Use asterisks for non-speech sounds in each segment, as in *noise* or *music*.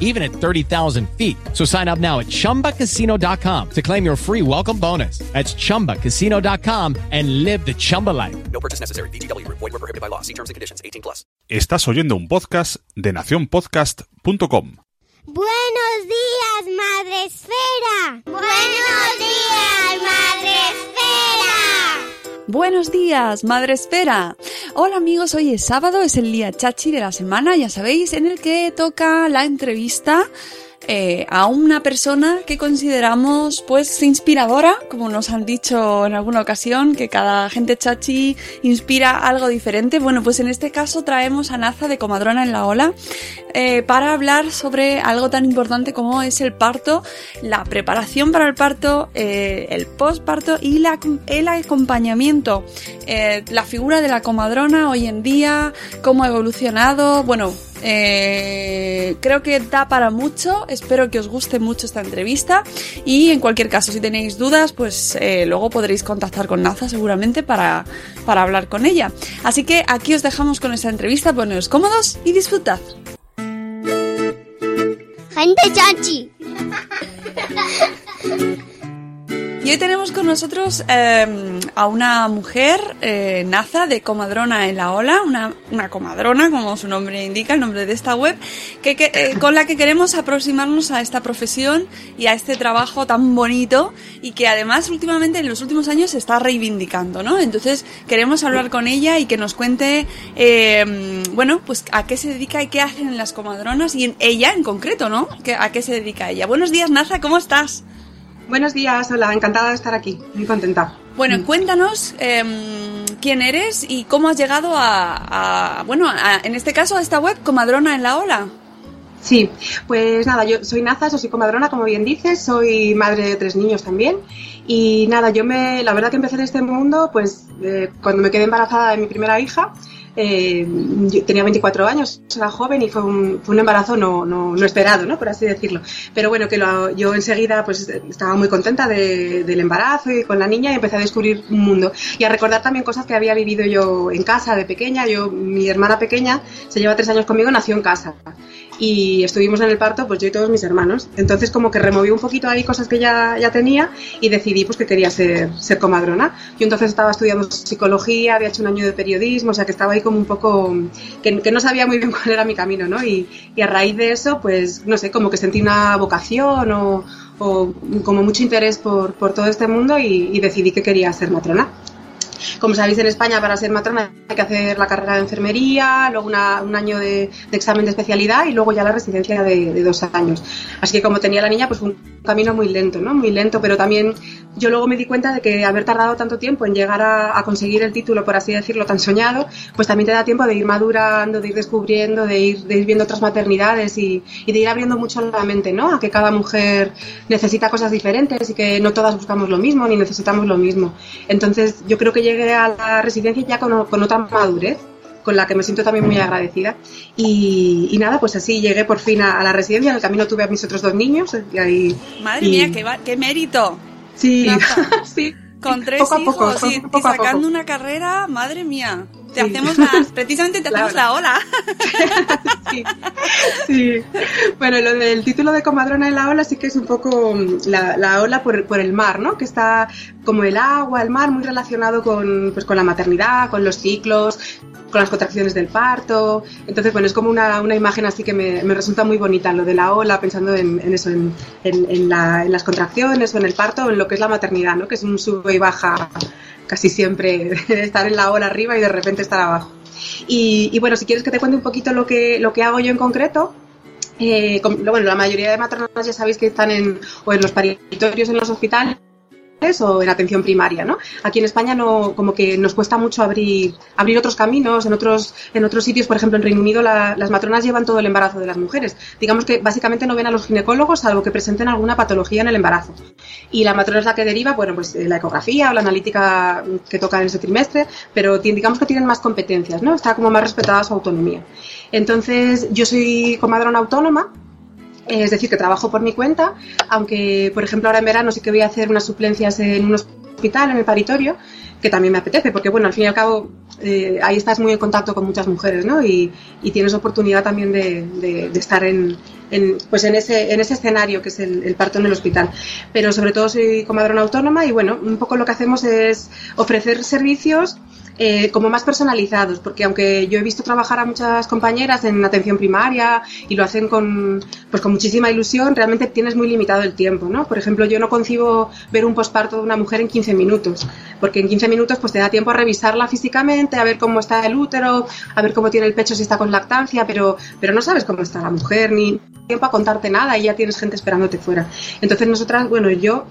even at 30,000 feet. So sign up now at ChumbaCasino.com to claim your free welcome bonus. That's ChumbaCasino.com and live the Chumba life. No purchase necessary. BGW. Void were prohibited by law. See terms and conditions. 18 plus. Estás oyendo un podcast de NaciónPodcast.com. Buenos días, Madre Esfera. Buenos días, Madre Esfera. Buenos días, Madre Esfera. Hola amigos, hoy es sábado, es el día chachi de la semana, ya sabéis, en el que toca la entrevista eh, a una persona que consideramos pues inspiradora, como nos han dicho en alguna ocasión, que cada gente chachi inspira algo diferente. Bueno, pues en este caso traemos a Naza de Comadrona en la Ola eh, para hablar sobre algo tan importante como es el parto, la preparación para el parto, eh, el postparto y el acompañamiento, la figura de la comadrona hoy en día, cómo ha evolucionado, bueno, eh, creo que da para mucho. Espero que os guste mucho esta entrevista. Y en cualquier caso, si tenéis dudas, pues eh, luego podréis contactar con Naza seguramente para, para hablar con ella. Así que aquí os dejamos con esta entrevista. Poneos cómodos y disfrutad. Gente chachi. *laughs* Y hoy tenemos con nosotros em, a una mujer, eh, Naza, de Comadrona en la Ola, una, una, comadrona, como su nombre indica, el nombre de esta web, que, eh, con la que queremos aproximarnos a esta profesión y a este trabajo tan bonito y que además últimamente en los últimos años se está reivindicando, ¿no? Entonces queremos hablar con ella y que nos cuente, em, bueno, pues a qué se dedica y qué hacen las comadronas y en ella en concreto, ¿no? ¿A qué se dedica ella? Buenos días, Naza, ¿cómo estás? Buenos días, hola, encantada de estar aquí, muy contenta. Bueno, cuéntanos eh, quién eres y cómo has llegado a, a bueno, a, en este caso a esta web, Comadrona en la Ola. Sí, pues nada, yo soy Naza, soy comadrona, como bien dices, soy madre de tres niños también. Y nada, yo me, la verdad que empecé en este mundo, pues eh, cuando me quedé embarazada de mi primera hija, eh, yo tenía 24 años, era joven y fue un, fue un embarazo no, no, no, esperado, ¿no? por así decirlo. Pero bueno, que lo, yo enseguida pues estaba muy contenta de, del embarazo y con la niña y empecé a descubrir un mundo y a recordar también cosas que había vivido yo en casa de pequeña. Yo, mi hermana pequeña se lleva tres años conmigo, nació en casa y estuvimos en el parto pues yo y todos mis hermanos. Entonces como que removí un poquito ahí cosas que ya, ya tenía y decidí pues que quería ser, ser comadrona. Yo entonces estaba estudiando psicología, había hecho un año de periodismo, o sea que estaba ahí como un poco, que, que no sabía muy bien *laughs* cuál era mi camino, ¿no? Y, y, a raíz de eso pues no sé, como que sentí una vocación o, o como mucho interés por, por todo este mundo y, y decidí que quería ser matrona. Como sabéis, en España para ser matrona hay que hacer la carrera de enfermería, luego una, un año de, de, examen de especialidad y luego ya la residencia de, de, dos años. Así que como tenía la niña, pues un camino muy lento, ¿no? Muy lento, pero también yo luego me di cuenta de que haber tardado tanto tiempo en llegar a, a conseguir el título, por así decirlo, tan soñado, pues también te da tiempo de ir madurando, de ir descubriendo, de ir, de ir viendo otras maternidades y, y de ir abriendo mucho la mente, ¿no? A que cada mujer necesita cosas diferentes y que no todas buscamos lo mismo ni necesitamos lo mismo. Entonces yo creo que llegué a la residencia ya con, con otra madurez con la que me siento también muy agradecida. Y, y nada, pues así llegué por fin a, a, la residencia. En el camino tuve a mis otros dos niños. Y, Madre y... mía, qué, qué, mérito. Sí, *laughs* sí. Con tres Poco a hijos poco, y, poco y a poco. sacando una carrera, madre mía. Te Sí. hacemos la, *laughs* precisamente te La hacemos la ola. *laughs* Sí, sí. Bueno, lo del título de comadrona en la ola sí que es un poco mm, la, la ola por, por el mar, ¿no? Que está como el agua, el mar, muy relacionado con, pues, con la maternidad, con los ciclos, con las contracciones del parto. Entonces, bueno, es como una, una imagen así que me, me resulta muy bonita, lo de la ola, pensando en, en eso, en, en- la- en las contracciones o en el parto o en lo que es la maternidad, ¿no? Que es un sube y baja casi siempre, *laughs* estar en la ola arriba y de repente estar abajo. Y, y bueno, si quieres que te cuente un poquito lo que, lo que hago yo en concreto, eh, bueno, la mayoría de matronas ya sabéis que están en, o en los paritorios en los hospitales o en atención primaria, ¿no? Aquí en España no, como que nos cuesta mucho abrir, abrir otros caminos, en otros, en otros sitios, por ejemplo en Reino Unido la- las matronas llevan todo el embarazo de las mujeres. Digamos que básicamente no ven a los ginecólogos salvo que presenten alguna patología en el embarazo. Y la matrona es la que deriva, bueno, pues eh, la ecografía o la analítica que toca en ese trimestre, pero digamos que tienen más competencias, ¿no? Está como más respetada su autonomía. Entonces, yo soy comadrona autónoma, es decir, que trabajo por mi cuenta, aunque, por ejemplo, ahora en verano sí que voy a hacer unas suplencias en un hospital, en el paritorio, que también me apetece, porque, bueno, al fin y al cabo, eh, ahí estás muy en contacto con muchas mujeres, ¿no? Y, y tienes oportunidad también de, estar en, en, pues en, ese, en ese escenario que es el, el parto en el hospital. Pero sobre todo soy comadrona autónoma y, bueno, un poco lo que hacemos es ofrecer servicios eh, como más personalizados, porque aunque yo he visto trabajar a muchas compañeras en atención primaria y lo hacen con, pues con muchísima ilusión, realmente tienes muy limitado el tiempo, ¿no? Por ejemplo, yo no concibo ver un posparto de una mujer en 15 minutos, porque en 15 minutos pues te da tiempo a revisarla físicamente, a ver cómo está el útero, a ver cómo tiene el pecho si está con lactancia, pero, pero no sabes cómo está la mujer, ni tiempo a contarte nada y ya tienes gente esperándote fuera. Entonces nosotras, bueno, yo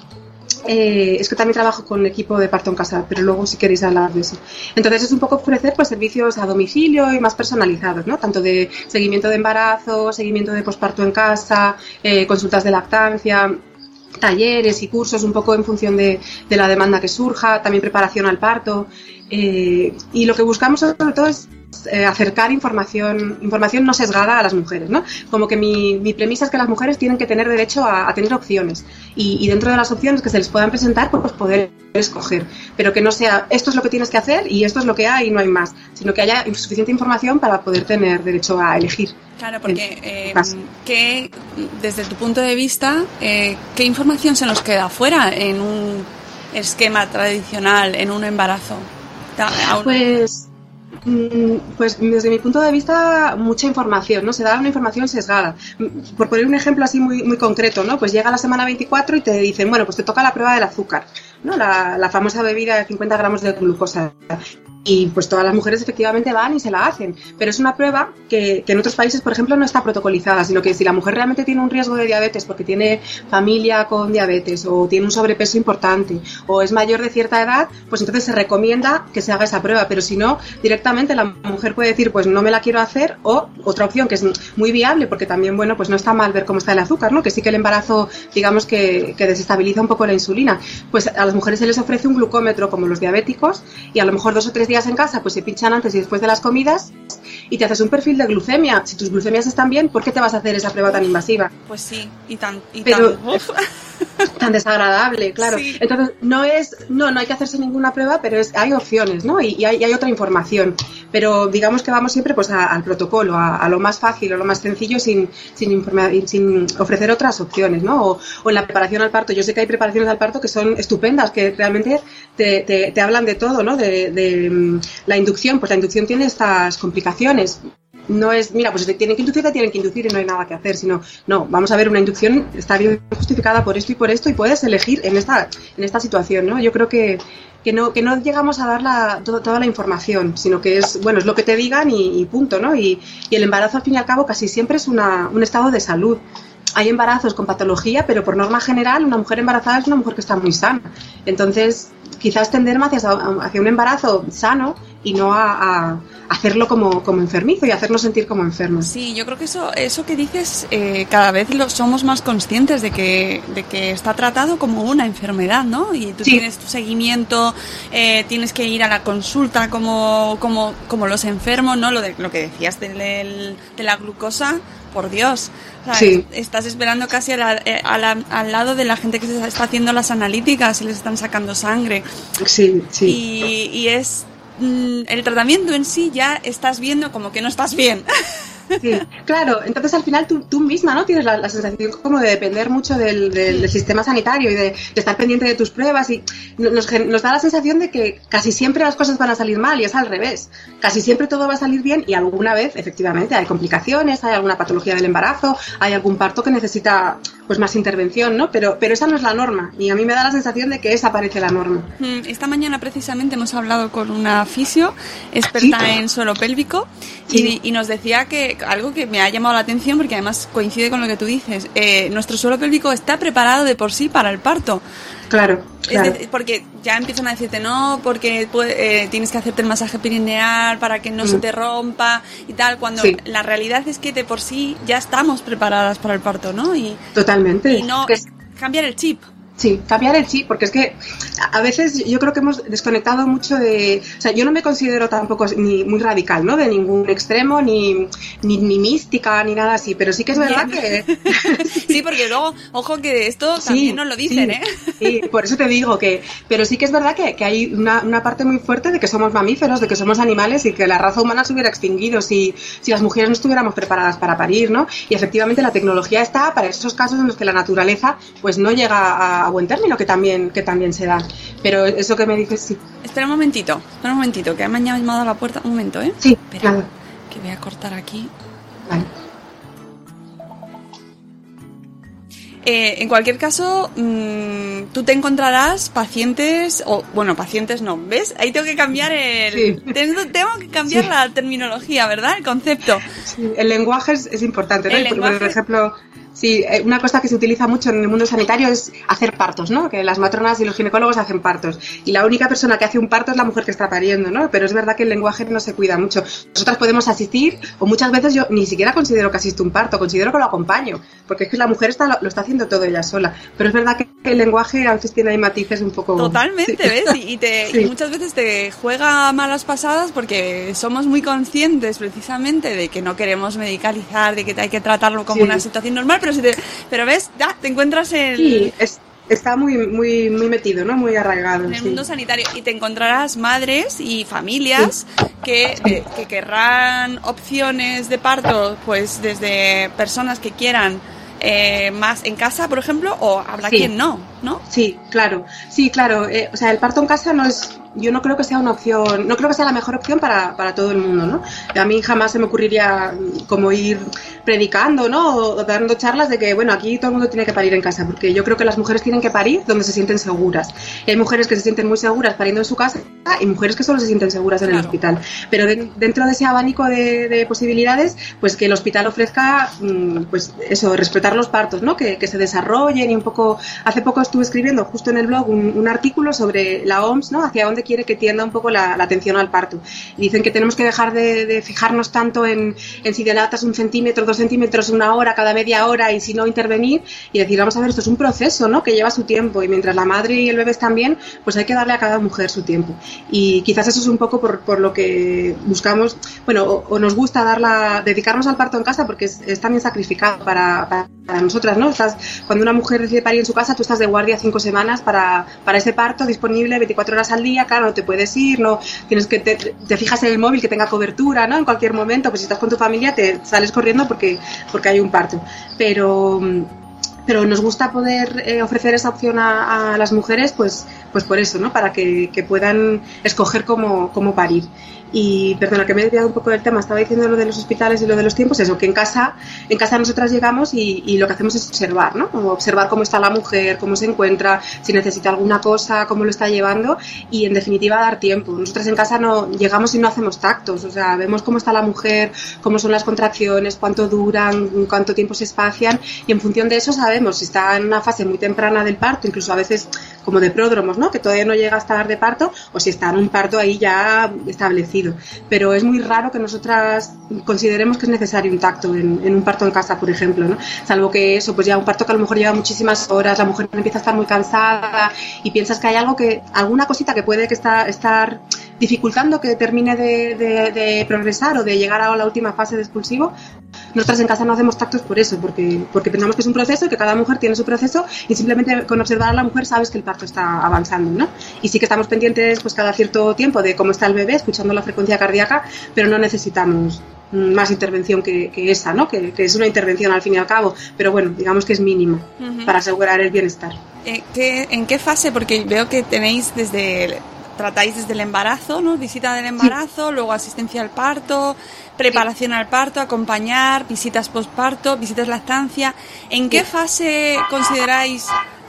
eh, es que también trabajo con equipo de parto en casa, pero luego si queréis hablar de eso. Entonces es un poco ofrecer pues servicios a domicilio y más personalizados, ¿no? Tanto de seguimiento de embarazo, seguimiento de posparto en casa, eh, consultas de lactancia, talleres y cursos un poco en función de, la demanda que surja, también preparación al parto. eh, y lo que buscamos sobre todo es eh, acercar información, información no sesgada a las mujeres, ¿no? Como que mi, mi premisa es que las mujeres tienen que tener derecho a, a tener opciones y, y dentro de las opciones que se les puedan presentar, pues poder escoger, pero que no sea esto es lo que tienes que hacer y esto es lo que hay y no hay más, sino que haya suficiente información para poder tener derecho a elegir. Claro, porque eh, Vas. ¿qué, desde tu punto de vista, eh, ¿qué información se nos queda fuera en un esquema tradicional, en un embarazo? Pues, pues desde mi punto de vista, mucha información, ¿no? Se da una información sesgada. Mm, Por poner un ejemplo así muy, muy concreto, ¿no? Pues llega la semana 24 y te dicen, bueno, pues te toca la prueba del azúcar, ¿no? La, la famosa bebida de 50 gramos de glucosa. Y pues todas las mujeres efectivamente van y se la hacen. Pero es una prueba que, en otros países, por ejemplo, no está protocolizada, sino que si la mujer realmente tiene un riesgo de diabetes porque tiene familia con diabetes o tiene un sobrepeso importante o es mayor de cierta edad, pues entonces se recomienda que se haga esa prueba. Pero si no, directamente la mujer puede decir, pues no me la quiero hacer o otra opción que es muy viable porque también, bueno, pues no está mal ver cómo está el azúcar, ¿no? Que sí que el embarazo, digamos que, que desestabiliza un poco la insulina. Pues a las mujeres se les ofrece un glucómetro como los diabéticos y a lo mejor dos o tres días en casa pues se pinchan antes y después de las comidas y te haces un perfil de glucemia. Si tus glucemias están bien, ¿por qué te vas a hacer esa prueba tan invasiva? Pues sí, y tan... Y Pero- tan uf. *laughs* tan desagradable, claro. Sí. Entonces, no es, no, no hay que hacerse ninguna prueba, pero es, hay opciones, ¿no? Y, y hay, y hay otra información. Pero digamos que vamos siempre pues a- al protocolo, a, a lo más fácil o lo más sencillo sin, sin, informa- sin ofrecer otras opciones, ¿no? O, o en la preparación al parto. Yo sé que hay preparaciones al parto que son estupendas, que realmente te, te, te hablan de todo, ¿no? De, de, mm, la inducción, pues la inducción tiene estas complicaciones no es, mira, pues si tienen que inducir, tienen que inducir y no hay nada que hacer, sino, no, vamos a ver, una inducción está bien justificada por esto y por esto y puedes elegir en esta, en esta situación, ¿no? Yo creo que, que no, que no llegamos a dar la, toda la información, sino que es, bueno, es lo que te digan y, punto, ¿no? Y, y el embarazo, al fin y al cabo, casi siempre es un estado de salud. Hay embarazos con patología, pero por norma general, una mujer embarazada es una mujer que está muy sana. Entonces, quizás tender hacia, hacia un embarazo sano y no a, a- hacerlo como, como enfermizo y hacernos sentir como enfermos. Sí, yo creo que eso, eso que dices, eh, cada vez lo, somos más conscientes de que, de que está tratado como una enfermedad, ¿no? Y tú tienes tu seguimiento, eh, tienes que ir a la consulta como, como, como los enfermos, ¿no? Lo, de, lo que decías de, de la glucosa, por Dios. Estás esperando casi eh, al lado de la gente que se está haciendo las analíticas y les están sacando sangre. Sí, sí. Y, y es el tratamiento en sí ya estás viendo como que no estás bien. *laughs* Sí, claro, entonces al final tú, tú misma no tienes la, sensación como de depender mucho del, del, sistema sanitario y de, estar pendiente de tus pruebas y nos, nos, da la sensación de que casi siempre las cosas van a salir mal y es al revés. Casi siempre todo va a salir bien y alguna vez efectivamente hay complicaciones, hay alguna patología del embarazo, hay algún parto que necesita pues más intervención, ¿no? Pero, pero esa no es la norma y a mí me da la sensación de que esa parece la norma. Mm, esta mañana precisamente hemos hablado con una fisio experta en suelo pélvico y, y nos decía que algo que me ha llamado la atención porque además coincide con lo que tú dices. Eh, nuestro suelo pélvico está preparado de por sí para el parto. Claro. porque ya empiezan a decirte no, porque eh, tienes que hacerte el masaje perineal para que no se mm. te rompa y tal, cuando la realidad es que de por sí ya estamos preparadas para el parto, ¿no? Y, Totalmente. Y no cambiar el chip. Sí, cambiar el chip, porque es que a veces yo creo que hemos desconectado mucho de... O sea, yo no me considero tampoco ni muy radical, ¿no? De ningún extremo, ni, ni, mística, ni nada así, pero sí que es verdad que... *laughs* sí, porque luego, ojo que esto también nos lo dicen, ¿eh? Sí, por eso te digo que... Pero sí que es verdad que, que hay una, una, parte muy fuerte de que somos mamíferos, de que somos animales y que la raza humana se hubiera extinguido si, si las mujeres no estuviéramos preparadas para parir, ¿no? Y efectivamente la tecnología está para esos casos en los que la naturaleza pues no llega a a buen término que también, que también se da. Pero eso que me dices, sí. Espera un momentito, espera un momentito, que me han llamado a la puerta. Un momento, ¿eh? Sí, espera. Que voy a cortar aquí. Vale. Eh, en cualquier caso, mmm, tú te encontrarás pacientes, o bueno, pacientes no, ¿ves? Ahí tengo que cambiar el. Sí. Tengo, tengo, que cambiar sí. la terminología, ¿verdad? El concepto. Sí, el lenguaje es, es importante, ¿no? El lenguaje... Por ejemplo, Sí, eh, una cosa que se utiliza mucho en el mundo sanitario es hacer partos, ¿no? Que las matronas y los ginecólogos hacen partos. Y la única persona que hace un parto es la mujer que está pariendo, ¿no? Pero es verdad que el lenguaje no se cuida mucho. Nosotras podemos asistir, o muchas veces yo ni siquiera considero que asisto un parto, considero que lo acompaño, porque es que la mujer está, lo está haciendo todo ella sola. Pero es verdad que el lenguaje a veces tiene ahí matices un poco... Totalmente, ¿ves? Y, te, *laughs* sí. y muchas veces te juega malas pasadas porque somos muy conscientes precisamente de que no queremos medicalizar, de que hay que tratarlo como sí. una situación normal, pero si te, pero ves, ya te encuentras en... Sí, es, está muy, muy, muy metido, ¿no? Muy arraigado. En el sí. mundo sanitario. Y te encontrarás madres y familias sí. que, eh, que querrán opciones de parto, pues desde personas que quieran eh, más en casa, por ejemplo, o habrá Sí. quien no, ¿no? Sí, claro, sí, claro. Eh, o sea, el parto en casa no es, yo no creo que sea una opción, no creo que sea la mejor opción para, para todo el mundo, ¿no? A mí jamás se me ocurriría como ir predicando, ¿no? O, o dando charlas de que, bueno, aquí todo el mundo tiene que parir en casa, porque yo creo que las mujeres tienen que parir donde se sienten seguras. Y hay mujeres que se sienten muy seguras pariendo en su casa y mujeres que solo se sienten seguras en el hospital. Pero de- dentro de ese abanico de, de posibilidades, pues que el hospital ofrezca, mm, pues eso, respetar los partos, ¿no? Que, que se desarrollen y un poco. Hace poco estuve escribiendo justo en el blog un, un artículo sobre la OMS, ¿no? Hacia dónde quiere que tienda un poco la, la atención al parto. Dicen que tenemos que dejar de, de fijarnos tanto en, en si dilatas un centímetro, dos centímetros, una hora, cada media hora y si no intervenir y decir, vamos a ver, esto es un proceso, ¿no? Que lleva su tiempo y mientras la madre y el bebé están bien, pues hay que darle a cada mujer su tiempo. Y quizás eso es un poco por, por lo que buscamos, bueno, o, o nos gusta darla, dedicarnos al parto en casa porque es, es también sacrificado para, para, para nosotras, ¿no? Estás, cuando una mujer decide parir en su casa, tú estás de guardia cinco semanas para, para ese parto disponible 24 horas al día, claro, no te puedes ir, no tienes que te, fijas en el móvil que tenga cobertura, ¿no? En cualquier momento, pues si estás con tu familia te sales corriendo porque, porque hay un parto. Pero pero nos gusta poder eh, ofrecer esa opción a, las mujeres, pues, pues por eso, ¿no? Para que, que puedan escoger cómo, cómo parir. Y perdona que me he desviado un poco del tema, estaba diciendo lo de los hospitales y lo de los tiempos, eso, que en casa, en casa nosotras llegamos y, y lo que hacemos es observar, ¿no? Observar cómo está la mujer, cómo se encuentra, si necesita alguna cosa, cómo lo está llevando y en definitiva dar tiempo. Nosotras en casa no llegamos y no hacemos tactos, o sea, vemos cómo está la mujer, cómo son las contracciones, cuánto duran, cuánto tiempo se espacian y en función de eso sabemos si está en una fase muy temprana del parto, incluso a veces como de pródromos, ¿no? Que todavía no llega a estar de parto, o si está en un parto ahí ya establecido. Pero es muy raro que nosotras consideremos que es necesario un tacto en, un parto en casa, por ejemplo, ¿no? Salvo que eso, pues ya un parto que a lo mejor lleva muchísimas horas, la mujer empieza a estar muy cansada y piensas que hay algo que, alguna cosita que puede que está, estar dificultando que termine de, de- progresar o de llegar a la última fase de expulsivo, nosotras en casa no hacemos tactos por eso, porque, porque pensamos que es un proceso que cada mujer tiene su proceso y simplemente con observar a la mujer sabes que el parto está avanzando, ¿no? Y sí que estamos pendientes pues cada cierto tiempo de cómo está el bebé, escuchando la frecuencia cardíaca, pero no necesitamos más intervención que, que esa, ¿no? Que, que es una intervención al fin y al cabo, pero bueno, digamos que es mínima Ujú. para asegurar el bienestar. Eh, ¿qué- ¿En qué fase? Porque veo que tenéis desde el- tratáis desde el embarazo, ¿no? Visita del embarazo, luego asistencia al parto, preparación al parto, acompañar, visitas postparto, visitas lactancia. ¿En qué fase consideráis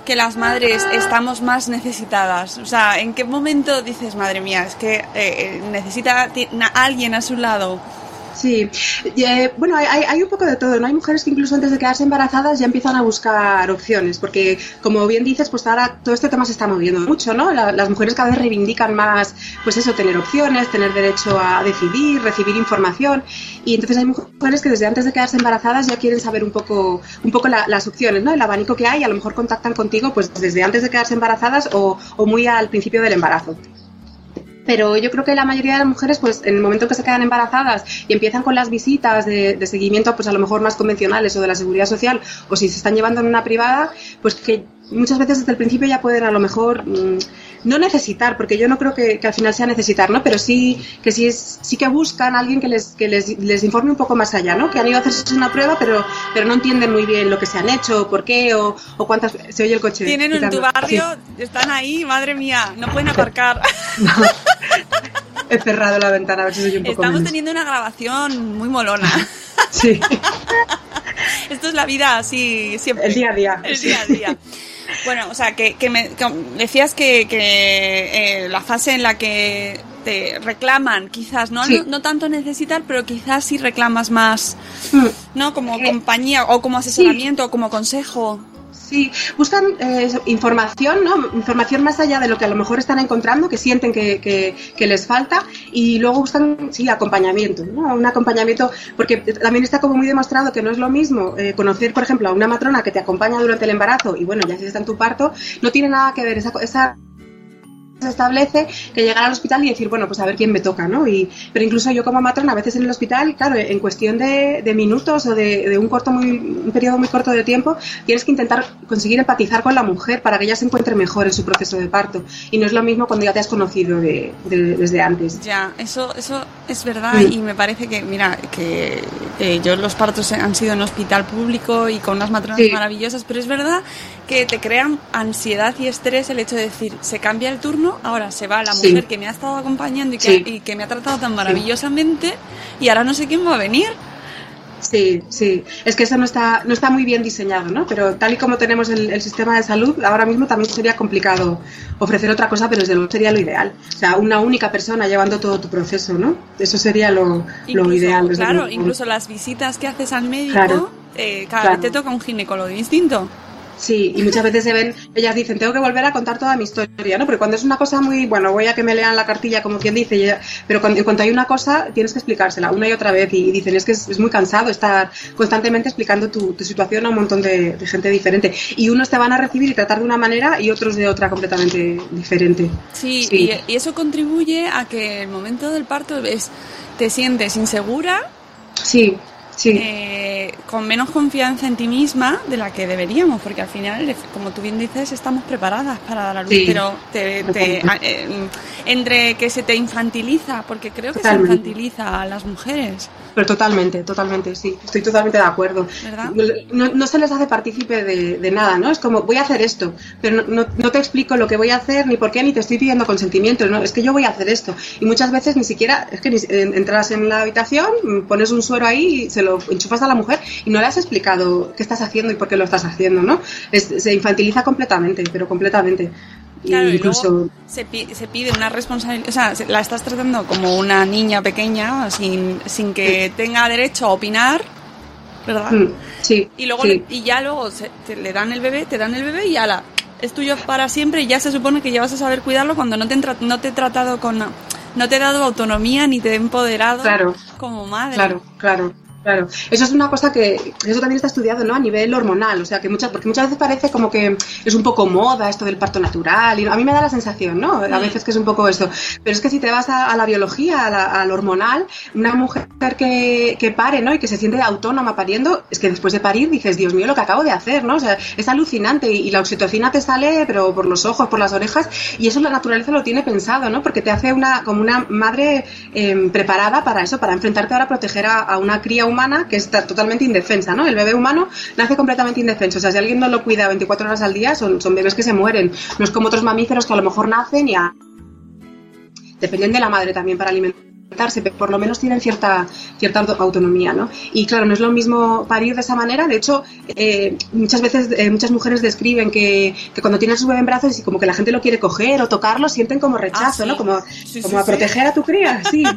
que las madres estamos más necesitadas? O sea, ¿en qué momento dices, madre mía, es que eh, eh, necesita alguien a su lado? Sí, eh, bueno, hay, hay- un poco de todo, ¿no? Hay mujeres que incluso antes de quedarse embarazadas ya empiezan a buscar opciones, porque como bien dices, pues ahora todo este tema se está moviendo mucho, ¿no? La- las mujeres cada vez reivindican más, pues eso, tener opciones, tener derecho a decidir, recibir información, y entonces hay mujeres que desde antes de quedarse embarazadas ya quieren saber un poco, un poco la- las opciones, ¿no? El abanico que hay, a lo mejor contactan contigo, pues desde antes de quedarse embarazadas o, o muy al principio del embarazo pero yo creo que la mayoría de las mujeres, pues en el momento que se quedan embarazadas y empiezan con las visitas de, de seguimiento, pues a lo mejor más convencionales o de la seguridad social, o si se están llevando en una privada, pues que muchas veces desde el principio ya pueden a lo mejor mm, no necesitar, porque yo no creo que, que al final sea necesitar, ¿no? Pero sí que sí es, sí que buscan a alguien que les, que les, les informe un poco más allá, ¿no? Que han ido a hacerse una prueba, pero, pero no entienden muy bien lo que se han hecho, por qué, o, o cuántas se oye el coche. Tienen en tu barrio, Sí. están ahí, madre mía, no pueden aparcar. *laughs* *laughs* He cerrado la ventana a ver si soy un poco Estamos menos. teniendo una grabación muy molona. *laughs* Sí, *laughs* Esto es la vida así siempre. el día a día. El día a día. Bueno, o sea, que, que me, que decías que, que, eh, la fase en la que te reclaman, quizás, ¿no? Sí. no, no tanto necesitar, pero quizás sí reclamas más, Mm. ¿no? Como Eh, compañía o como asesoramiento o como consejo. Sí, buscan eh, información, ¿no? Información más allá de lo que a lo mejor están encontrando, que sienten que, que- que les falta, y luego buscan, sí, acompañamiento, ¿no? Un acompañamiento, porque también está como muy demostrado que no es lo mismo eh, conocer, por ejemplo, a una matrona que te acompaña durante el embarazo, y bueno, ya si está en tu parto, no tiene nada que ver esa, esa se establece que llegar al hospital y decir, bueno, pues a ver quién me toca, ¿no? Y, pero incluso yo como matrona, a veces en el hospital, claro, en cuestión de, de minutos o de, de un corto muy, un periodo muy corto de tiempo, tienes que intentar conseguir empatizar con la mujer para que ella se encuentre mejor en su proceso de parto. Y no es lo mismo cuando ya te has conocido de- de- desde antes. Ya, eso, eso es verdad Mm. y me parece que, mira, que eh, yo los partos han sido en hospital público y con unas matronas Sí. maravillosas, pero es verdad que te crean ansiedad y estrés el hecho de decir, se cambia el turno, ahora se va la Sí. mujer que me ha estado acompañando y que, Sí. y que me ha tratado tan maravillosamente y ahora no sé quién va a venir. Sí, sí. Es que eso no está, no está muy bien diseñado, ¿no? Pero tal y como tenemos el, el sistema de salud, ahora mismo también sería complicado ofrecer otra cosa, pero desde luego sería lo ideal. O sea, una única persona llevando todo tu proceso, ¿no? Eso sería lo, lo ideal. claro, incluso las visitas que haces al médico, Claro. eh, cada Claro. vez te toca un ginecólogo distinto. Sí, y muchas veces se ven, ellas dicen, tengo que volver a contar toda mi historia, ¿no? Porque cuando es una cosa muy, bueno, voy a que me lean la cartilla como quien dice, pero cuando, en cuanto hay una cosa, tienes que explicársela una y otra vez y, dicen, es que es, es muy cansado estar constantemente explicando tu, tu situación a un montón de, de gente diferente. Y unos te van a recibir y tratar de una manera y otros de otra completamente diferente. Sí, Sí. Y, y eso contribuye a que el momento del parto es, te sientes insegura, Sí, sí. eh, con menos confianza en ti misma de la que deberíamos, porque al final, como tú bien dices, estamos preparadas para dar a luz, Sí. pero te- te- eh, entre que se te infantiliza, porque creo que Totalmente. se infantiliza a las mujeres, Pero totalmente, totalmente, sí. Estoy totalmente de acuerdo. ¿verdad? No, no se les hace partícipe de, de nada, ¿no? Es como, voy a hacer esto, pero no, no- no te explico lo que voy a hacer, ni por qué, ni te estoy pidiendo consentimiento, ¿no? Es que yo voy a hacer esto. Y muchas veces ni siquiera, es que ni- en- entras en la habitación, pones un suero ahí, y se lo enchufas a la mujer y no le has explicado qué estás haciendo y por qué lo estás haciendo, ¿no? Es- se infantiliza completamente, pero completamente. Y Claro, y incluso, luego se, pi- se pide una responsabilidad, o sea, se- la estás tratando como una niña pequeña, sin, sin que tenga derecho a opinar, ¿verdad? mm, sí, Y luego sí. y ya luego se- te- le dan el bebé, te dan el bebé y ala, es tuyo para siempre y ya se supone que ya vas a saber cuidarlo cuando no te, no te he tratado con... No te he dado autonomía ni te he empoderado claro, como madre. Claro, claro. Claro, eso es una cosa que eso también está estudiado, ¿no? A nivel hormonal, o sea, que muchas porque muchas veces parece como que es un poco moda esto del parto natural y a mí me da la sensación, ¿no? A veces que es un poco esto, pero es que si te vas a, la biología, a al hormonal, una mujer que, que, pare, ¿no? Y que se siente autónoma pariendo, es que después de parir dices, Dios mío, lo que acabo de hacer, ¿no? O sea, es alucinante y, la oxitocina te sale, pero por los ojos, por las orejas y eso la naturaleza lo tiene pensado, ¿no? Porque te hace una como una madre em, preparada para eso, para enfrentarte ahora a proteger a, a una cría humana que está totalmente indefensa, ¿no? El bebé humano nace completamente indefenso. O sea, si alguien no lo cuida 24 horas al día, son, son bebés que se mueren. No es como otros mamíferos que a lo mejor nacen y a... dependen de la madre también para alimentar pero por lo menos tienen cierta, cierta autonomía, ¿no? Y claro, no es lo mismo parir de esa manera, de hecho, eh, muchas veces eh, muchas mujeres describen que, que, cuando tienen su bebé en brazos y como que la gente lo quiere coger o tocarlo, sienten como rechazo, Ah, ¿no? sí. Como, Sí, como sí, a proteger a tu cría, sí. *laughs*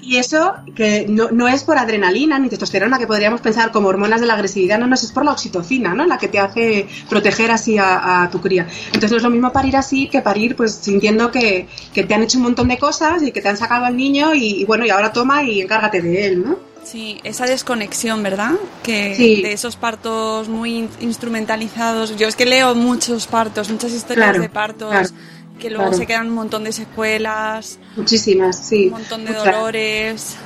Y eso que no, no es por adrenalina ni testosterona, que podríamos pensar como hormonas de la agresividad, no, no, es por la oxitocina, ¿no? La que te hace proteger así a, a tu cría. Entonces no es lo mismo parir así que parir pues sintiendo que, que te han hecho un montón de cosas y que te han sacado al niño y, y bueno, y ahora toma y encárgate de él, ¿no? Sí, esa desconexión, ¿verdad? Que Sí. de esos partos muy in- instrumentalizados. Yo es que leo muchos partos, muchas historias Claro, de partos claro, que luego claro. se quedan un montón de secuelas, Muchísimas, sí. un montón de Muchas. dolores.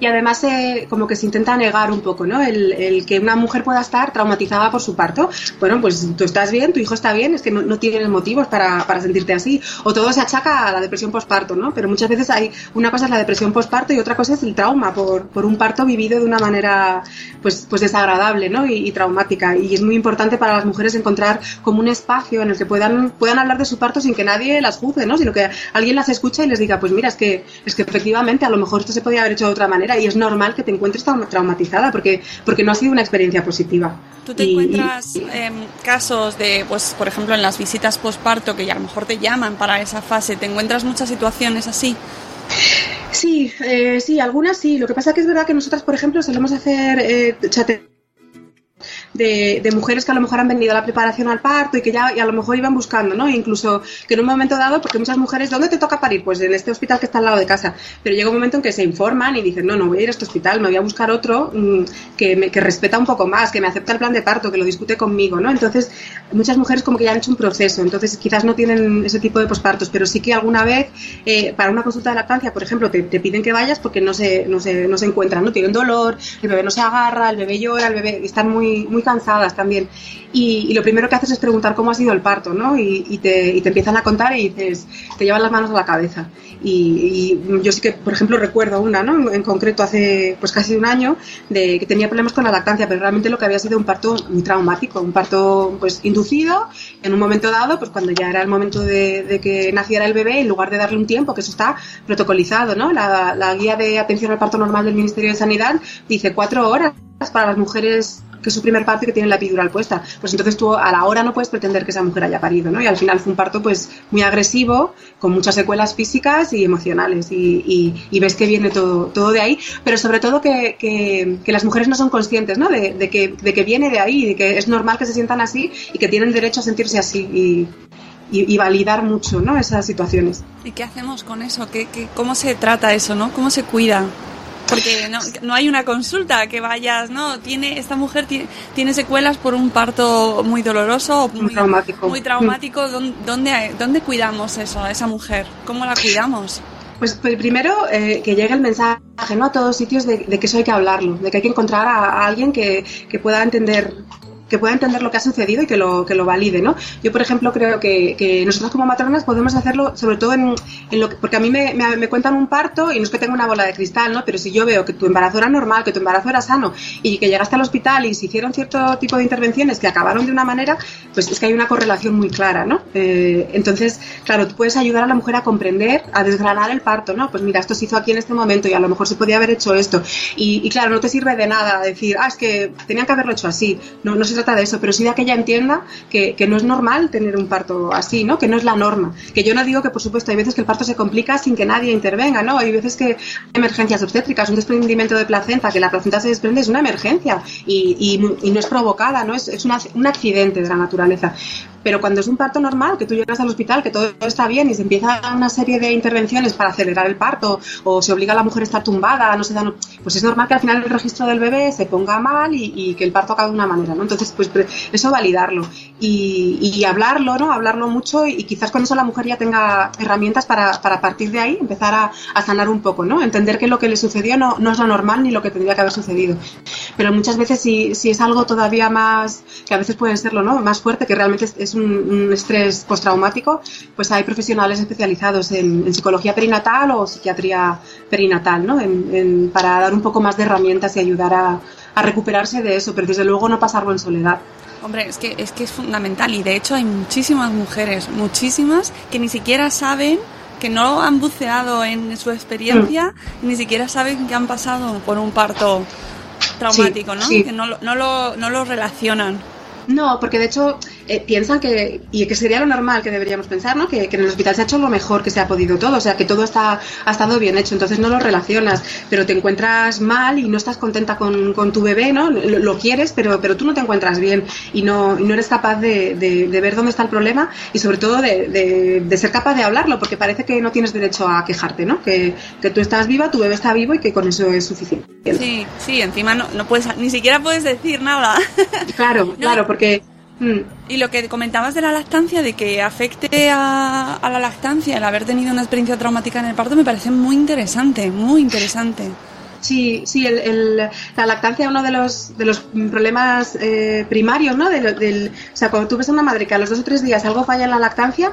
Y además eh, como que se intenta negar un poco, ¿no? El, el que una mujer pueda estar traumatizada por su parto. Bueno, pues tú estás bien, tu hijo está bien, es que no, no tienes motivos para, para sentirte así. O todo se achaca a la depresión postparto, ¿no? Pero muchas veces hay, una cosa es la depresión postparto y otra cosa es el trauma por, por un parto vivido de una manera pues, pues desagradable, ¿no? Y, traumática. Y es muy importante para las mujeres encontrar como un espacio en el que puedan, puedan hablar de su parto sin que nadie las juzgue, ¿no? Sino que alguien las escuche y les diga, pues mira, es que, es que efectivamente a lo mejor esto se podía haber hecho de otra manera y es normal que te encuentres traum- traumatizada porque, porque no ha sido una experiencia positiva. ¿Tú te Y- encuentras em, casos de, pues, por ejemplo, en las visitas postparto que ya a lo mejor te llaman para esa fase? ¿Te encuentras muchas situaciones así? Sí, eh, sí, algunas sí. Lo que pasa que es verdad que nosotras, por ejemplo, solemos hacer eh, chate- de, de mujeres que a lo mejor han venido a la preparación al parto y que ya y a lo mejor iban buscando, ¿no? Incluso que en un momento dado, porque muchas mujeres, ¿dónde te toca parir? Pues en este hospital que está al lado de casa. Pero llega un momento en que se informan y dicen, no, no voy a ir a este hospital, me voy a buscar otro mm, que, me, que respeta un poco más, que me acepta el plan de parto, que lo discute conmigo, ¿no? Entonces, muchas mujeres como que ya han hecho un proceso, entonces quizás no tienen ese tipo de pospartos, pero sí que alguna vez eh, para una consulta de lactancia, por ejemplo, te, te piden que vayas porque no se, no, se, no se encuentran, ¿no? Tienen dolor, el bebé no se agarra, el bebé llora, el bebé están muy, muy cansadas también. Y, y lo primero que haces es preguntar cómo ha sido el parto, ¿no? Y, y te, y te empiezan a contar y dices, te llevan las manos a la cabeza. Y, yo sí que, por ejemplo, recuerdo una, ¿no? En concreto hace pues casi un año, de que tenía problemas con la lactancia, pero realmente lo que había sido un parto muy traumático, un parto pues inducido, en un momento dado, pues cuando ya era el momento de, de que naciera el bebé, en lugar de darle un tiempo, que eso está protocolizado, ¿no? La, la guía de atención al parto normal del Ministerio de Sanidad dice cuatro horas para las mujeres que es su primer parto y que tienen la epidural puesta. Pues entonces tú a la hora no puedes pretender que esa mujer haya parido, ¿no? Y al final fue un parto pues muy agresivo, con muchas secuelas físicas y emocionales. Y, y- y ves que viene todo, todo de ahí, pero sobre todo que, que- que las mujeres no son conscientes, ¿no? De, de que, de que viene de ahí, de que es normal que se sientan así y que tienen derecho a sentirse así. Y, y- y validar mucho, ¿no? Esas situaciones. ¿Y qué hacemos con eso? ¿Qué, qué- cómo se trata eso, no? ¿Cómo se cuida? Porque no, no hay una consulta que vayas, ¿no? Tiene, esta mujer tiene, tiene secuelas por un parto muy doloroso o muy, traumático. muy traumático. ¿Dónde, dónde, dónde cuidamos eso, a esa mujer? ¿Cómo la cuidamos? Pues, pues primero eh, que llegue el mensaje ¿no? a todos sitios de, de que eso hay que hablarlo, de que hay que encontrar a, a alguien que, que pueda entender que pueda entender lo que ha sucedido y que lo, que lo valide, ¿no? Yo, por ejemplo, creo que, que nosotros como matronas podemos hacerlo sobre todo en, en lo que, porque a mí me, me, cuentan un parto y no es que tenga una bola de cristal, ¿no? Pero si yo veo que tu embarazo era normal, que tu embarazo era sano y que llegaste al hospital y se hicieron cierto tipo de intervenciones que acabaron de una manera, pues es que hay una correlación muy clara, ¿no? Eh, entonces, claro, tú puedes ayudar a la mujer a comprender, a desgranar el parto, ¿no? Pues mira, esto se hizo aquí en este momento y a lo mejor se podía haber hecho esto. Y, y claro, no te sirve de nada decir, ah, es que tenían que haberlo hecho así. No, no se trata de eso, pero sí de que ella entienda que, que no es normal tener un parto así, ¿no? Que no es la norma. Que yo no digo que, por supuesto, hay veces que el parto se complica sin que nadie intervenga, ¿no? Hay veces que hay emergencias obstétricas, un desprendimiento de placenta, que la placenta se desprende, es una emergencia y, y- y no es provocada, ¿no? Es, es un accidente de la naturaleza. Pero cuando es un parto normal, que tú llegas al hospital, que todo está bien y se empieza una serie de intervenciones para acelerar el parto o se obliga a la mujer a estar tumbada, no se da, pues es normal que al final el registro del bebé se ponga mal y, que el parto acabe de una manera, ¿no? Entonces, pues eso validarlo y, hablarlo, ¿no? Hablarlo mucho y, quizás con eso la mujer ya tenga herramientas para, para partir de ahí empezar a, sanar un poco, ¿no? Entender que lo que le sucedió no, no es lo normal ni lo que tendría que haber sucedido. Pero muchas veces si, si es algo todavía más, que a veces puede serlo, ¿no? Más fuerte, que realmente es, un, estrés postraumático, pues hay profesionales especializados en, psicología perinatal o psiquiatría perinatal, ¿no? para dar un poco más de herramientas y ayudar a, a recuperarse de eso, pero desde luego no pasarlo en soledad. Hombre, es que, es que es fundamental y de hecho hay muchísimas mujeres, muchísimas, que ni siquiera saben que no han buceado en su experiencia, mm. ni siquiera saben que han pasado por un parto traumático, ¿no? Que no, no, lo, no lo relacionan. No, porque de hecho eh, piensan que, y que sería lo normal que deberíamos pensar, ¿no? Que, en el hospital se ha hecho lo mejor que se ha podido todo, o sea, que todo está, ha estado bien hecho, entonces no lo relacionas, pero te encuentras mal y no estás contenta con, con tu bebé, ¿no? Lo, quieres, pero, pero tú no te encuentras bien y no, no eres capaz de, de, ver dónde está el problema y sobre todo de, de, ser capaz de hablarlo, porque parece que no tienes derecho a quejarte, ¿no? Que, que tú estás viva, tu bebé está vivo y que con eso es suficiente. Sí, sí, encima no, no puedes, ni siquiera puedes decir nada. Claro, *laughs* claro, porque Mm. Y lo que comentabas de la lactancia, de que afecte a, a, la lactancia el haber tenido una experiencia traumática en el parto, me parece muy interesante, muy interesante. Sí, sí, el, la lactancia es uno de los, de los problemas eh, primarios, ¿no? Del, o sea, cuando tú ves a una madre que a los dos o tres días algo falla en la lactancia,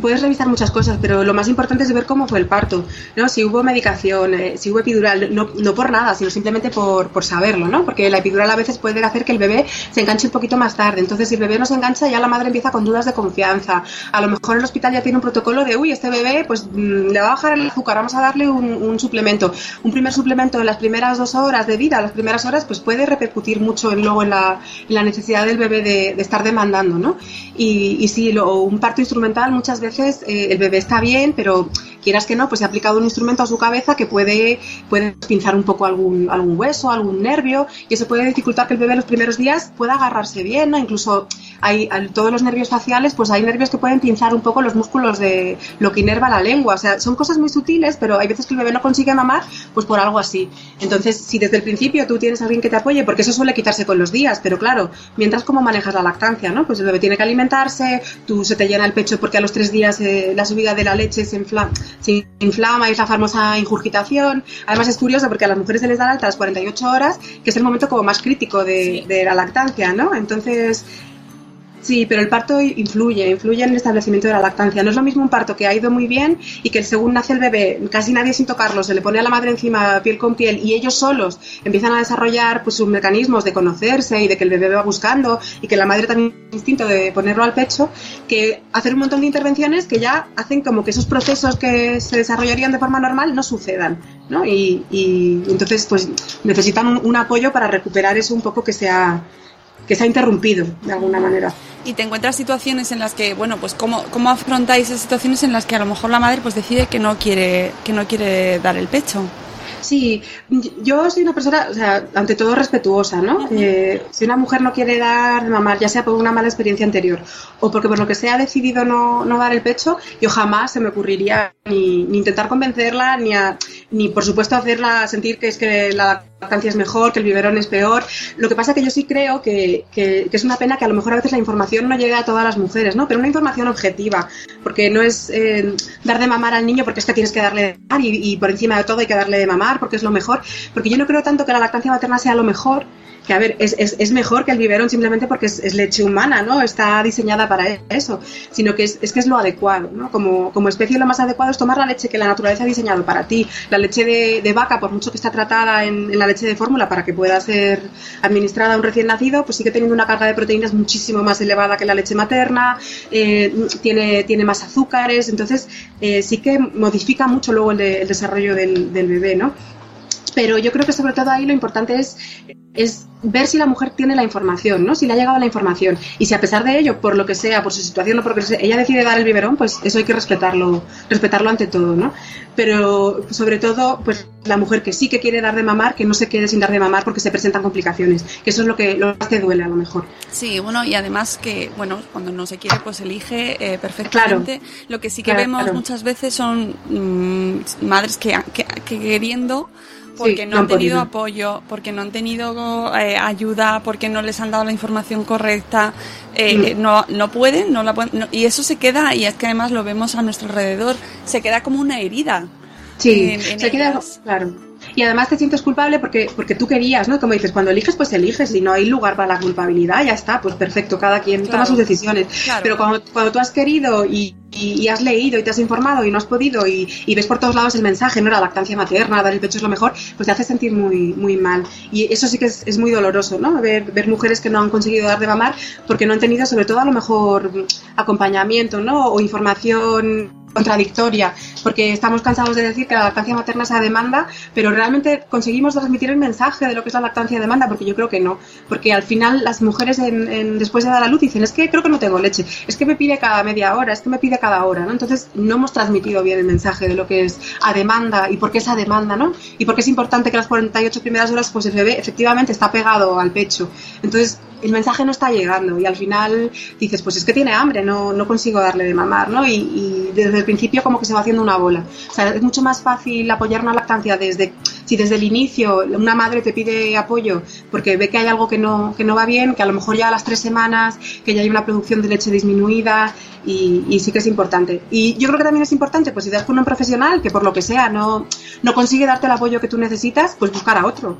puedes revisar muchas cosas, pero lo más importante es ver cómo fue el parto, ¿no? Si hubo medicación, eh, si hubo epidural, no, no por nada, sino simplemente por, por saberlo, ¿no? Porque la epidural a veces puede hacer que el bebé se enganche un poquito más tarde. Entonces, si el bebé no se engancha, ya la madre empieza con dudas de confianza. A lo mejor el hospital ya tiene un protocolo de, uy, este bebé, pues mm, le va a bajar el azúcar, vamos a darle un, un suplemento. Un primer suplemento en las primeras dos horas de vida, las primeras horas, pues puede repercutir mucho en, luego en la, en la necesidad del bebé de, de estar demandando, ¿no? Y, y si lo, un parto instrumental muchas veces eh, el bebé está bien, pero quieras que no, pues se ha aplicado un instrumento a su cabeza que puede, puede pinzar un poco algún, algún hueso, algún nervio, y eso puede dificultar que el bebé los primeros días pueda agarrarse bien, ¿no? Incluso hay todos los nervios faciales, pues hay nervios que pueden pinzar un poco los músculos de lo que inerva la lengua. O sea, son cosas muy sutiles, pero hay veces que el bebé no consigue mamar, pues por algo así. Entonces, si desde el principio tú tienes a alguien que te apoye, porque eso suele quitarse con los días, pero claro, mientras cómo manejas la lactancia, ¿no? Pues el bebé tiene que alimentarse, tú se te llena el pecho porque a los tres días eh, la subida de la leche se inflama, se inflama y es la famosa ingurgitación. Además es curioso porque a las mujeres se les da alta a las 48 horas, que es el momento como más crítico de, de la lactancia, ¿no? Entonces, Sí, pero el parto influye, influye en el establecimiento de la lactancia. No es lo mismo un parto que ha ido muy bien y que según nace el bebé, casi nadie sin tocarlo, se le pone a la madre encima piel con piel y ellos solos empiezan a desarrollar pues, sus mecanismos de conocerse y de que el bebé va buscando y que la madre también tiene instinto de ponerlo al pecho, que hacer un montón de intervenciones que ya hacen como que esos procesos que se desarrollarían de forma normal no sucedan. ¿no? Y, entonces pues necesitan un, un apoyo para recuperar eso un poco que sea que se ha interrumpido de alguna manera. Y te encuentras situaciones en las que, bueno, pues cómo, cómo afrontáis esas situaciones en las que a lo mejor la madre pues decide que no quiere, que no quiere dar el pecho. Sí, yo soy una persona, o sea, ante todo respetuosa, ¿no? Eh, si una mujer no quiere dar mamar, ya sea por una mala experiencia anterior o porque por lo que sea ha decidido no, no dar el pecho, yo jamás se me ocurriría ni, ni intentar convencerla, ni, ni por supuesto hacerla sentir que es que la lactancia es mejor, que el biberón es peor. Lo que pasa que yo sí creo que, que, es una pena que a lo mejor a veces la información no llegue a todas las mujeres, ¿no? Pero una información objetiva, porque no es eh, dar de mamar al niño porque es que tienes que darle de mamar y, y por encima de todo hay que darle de mamar porque es lo mejor, porque yo no creo tanto que la lactancia materna sea lo mejor, que a ver, es, es, es, mejor que el biberón simplemente porque es, leche humana, ¿no? Está diseñada para eso, sino que es, que es lo adecuado, ¿no? Como, como especie lo más adecuado es tomar la leche que la naturaleza ha diseñado para ti. La leche de, de vaca, por mucho que está tratada en, la leche de fórmula para que pueda ser administrada a un recién nacido, pues sigue teniendo una carga de proteínas muchísimo más elevada que la leche materna, eh, tiene, tiene más azúcares, entonces eh, sí que modifica mucho luego el, el desarrollo del, del bebé, ¿no? Pero yo creo que sobre todo ahí lo importante es, es ver si la mujer tiene la información, ¿no? Si le ha llegado la información. Y si a pesar de ello, por lo que sea, por su situación o por lo que sea, ella decide dar el biberón, pues eso hay que respetarlo, respetarlo ante todo, ¿no? Pero sobre todo, pues la mujer que sí que quiere dar de mamar, que no se quede sin dar de mamar porque se presentan complicaciones, que eso es lo que, lo que duele a lo mejor. Sí, bueno, y además que, bueno, cuando no se quiere, pues elige eh, perfectamente. Lo que sí que vemos muchas veces son mm, madres que, que, que queriendo porque no, han tenido apoyo, porque no han tenido eh, ayuda, porque no les han dado la información correcta, eh, mm. no, no pueden, no la pueden, y eso se queda, y es que además lo vemos a nuestro alrededor, se queda como una herida. Sí, se queda, claro y además te sientes culpable porque, porque tú querías, ¿no? Como dices, cuando eliges, pues eliges y no hay lugar para la culpabilidad, ya está, pues perfecto, cada quien toma sus decisiones. Pero cuando, cuando tú has querido y, y, has leído y te has informado y no has podido y, ves por todos lados el mensaje, no la lactancia materna, dar el pecho es lo mejor, pues te hace sentir muy, muy mal. Y eso sí que es, es muy doloroso, ¿no? Ver, ver mujeres que no han conseguido dar de mamar porque no han tenido sobre todo a lo mejor acompañamiento, ¿no? O información contradictoria, porque estamos cansados de decir que la lactancia materna se demanda, pero realmente conseguimos transmitir el mensaje de lo que es la lactancia demanda, porque yo creo que no, porque al final las mujeres en, después de dar a luz dicen, es que creo que no tengo leche, es que me pide cada media hora, es que me pide cada hora, ¿no? Entonces no hemos transmitido bien el mensaje de lo que es a demanda y por qué es a demanda, ¿no? Y por qué es importante que las 48 primeras horas pues el bebé efectivamente está pegado al pecho. Entonces el mensaje no está llegando y al final dices, pues es que tiene hambre, no, no consigo darle de mamar. Y, desde el principio como que se va haciendo una bola. O sea, es mucho más fácil apoyar una lactancia desde, si desde el inicio una madre te pide apoyo porque ve que hay algo que no, que no va bien, que a lo mejor ya a las tres semanas, que ya hay una producción de leche disminuida y, y sí que es importante. Y yo creo que también es importante, pues si das con un profesional que por lo que sea no, no consigue darte el apoyo que tú necesitas, pues buscar a otro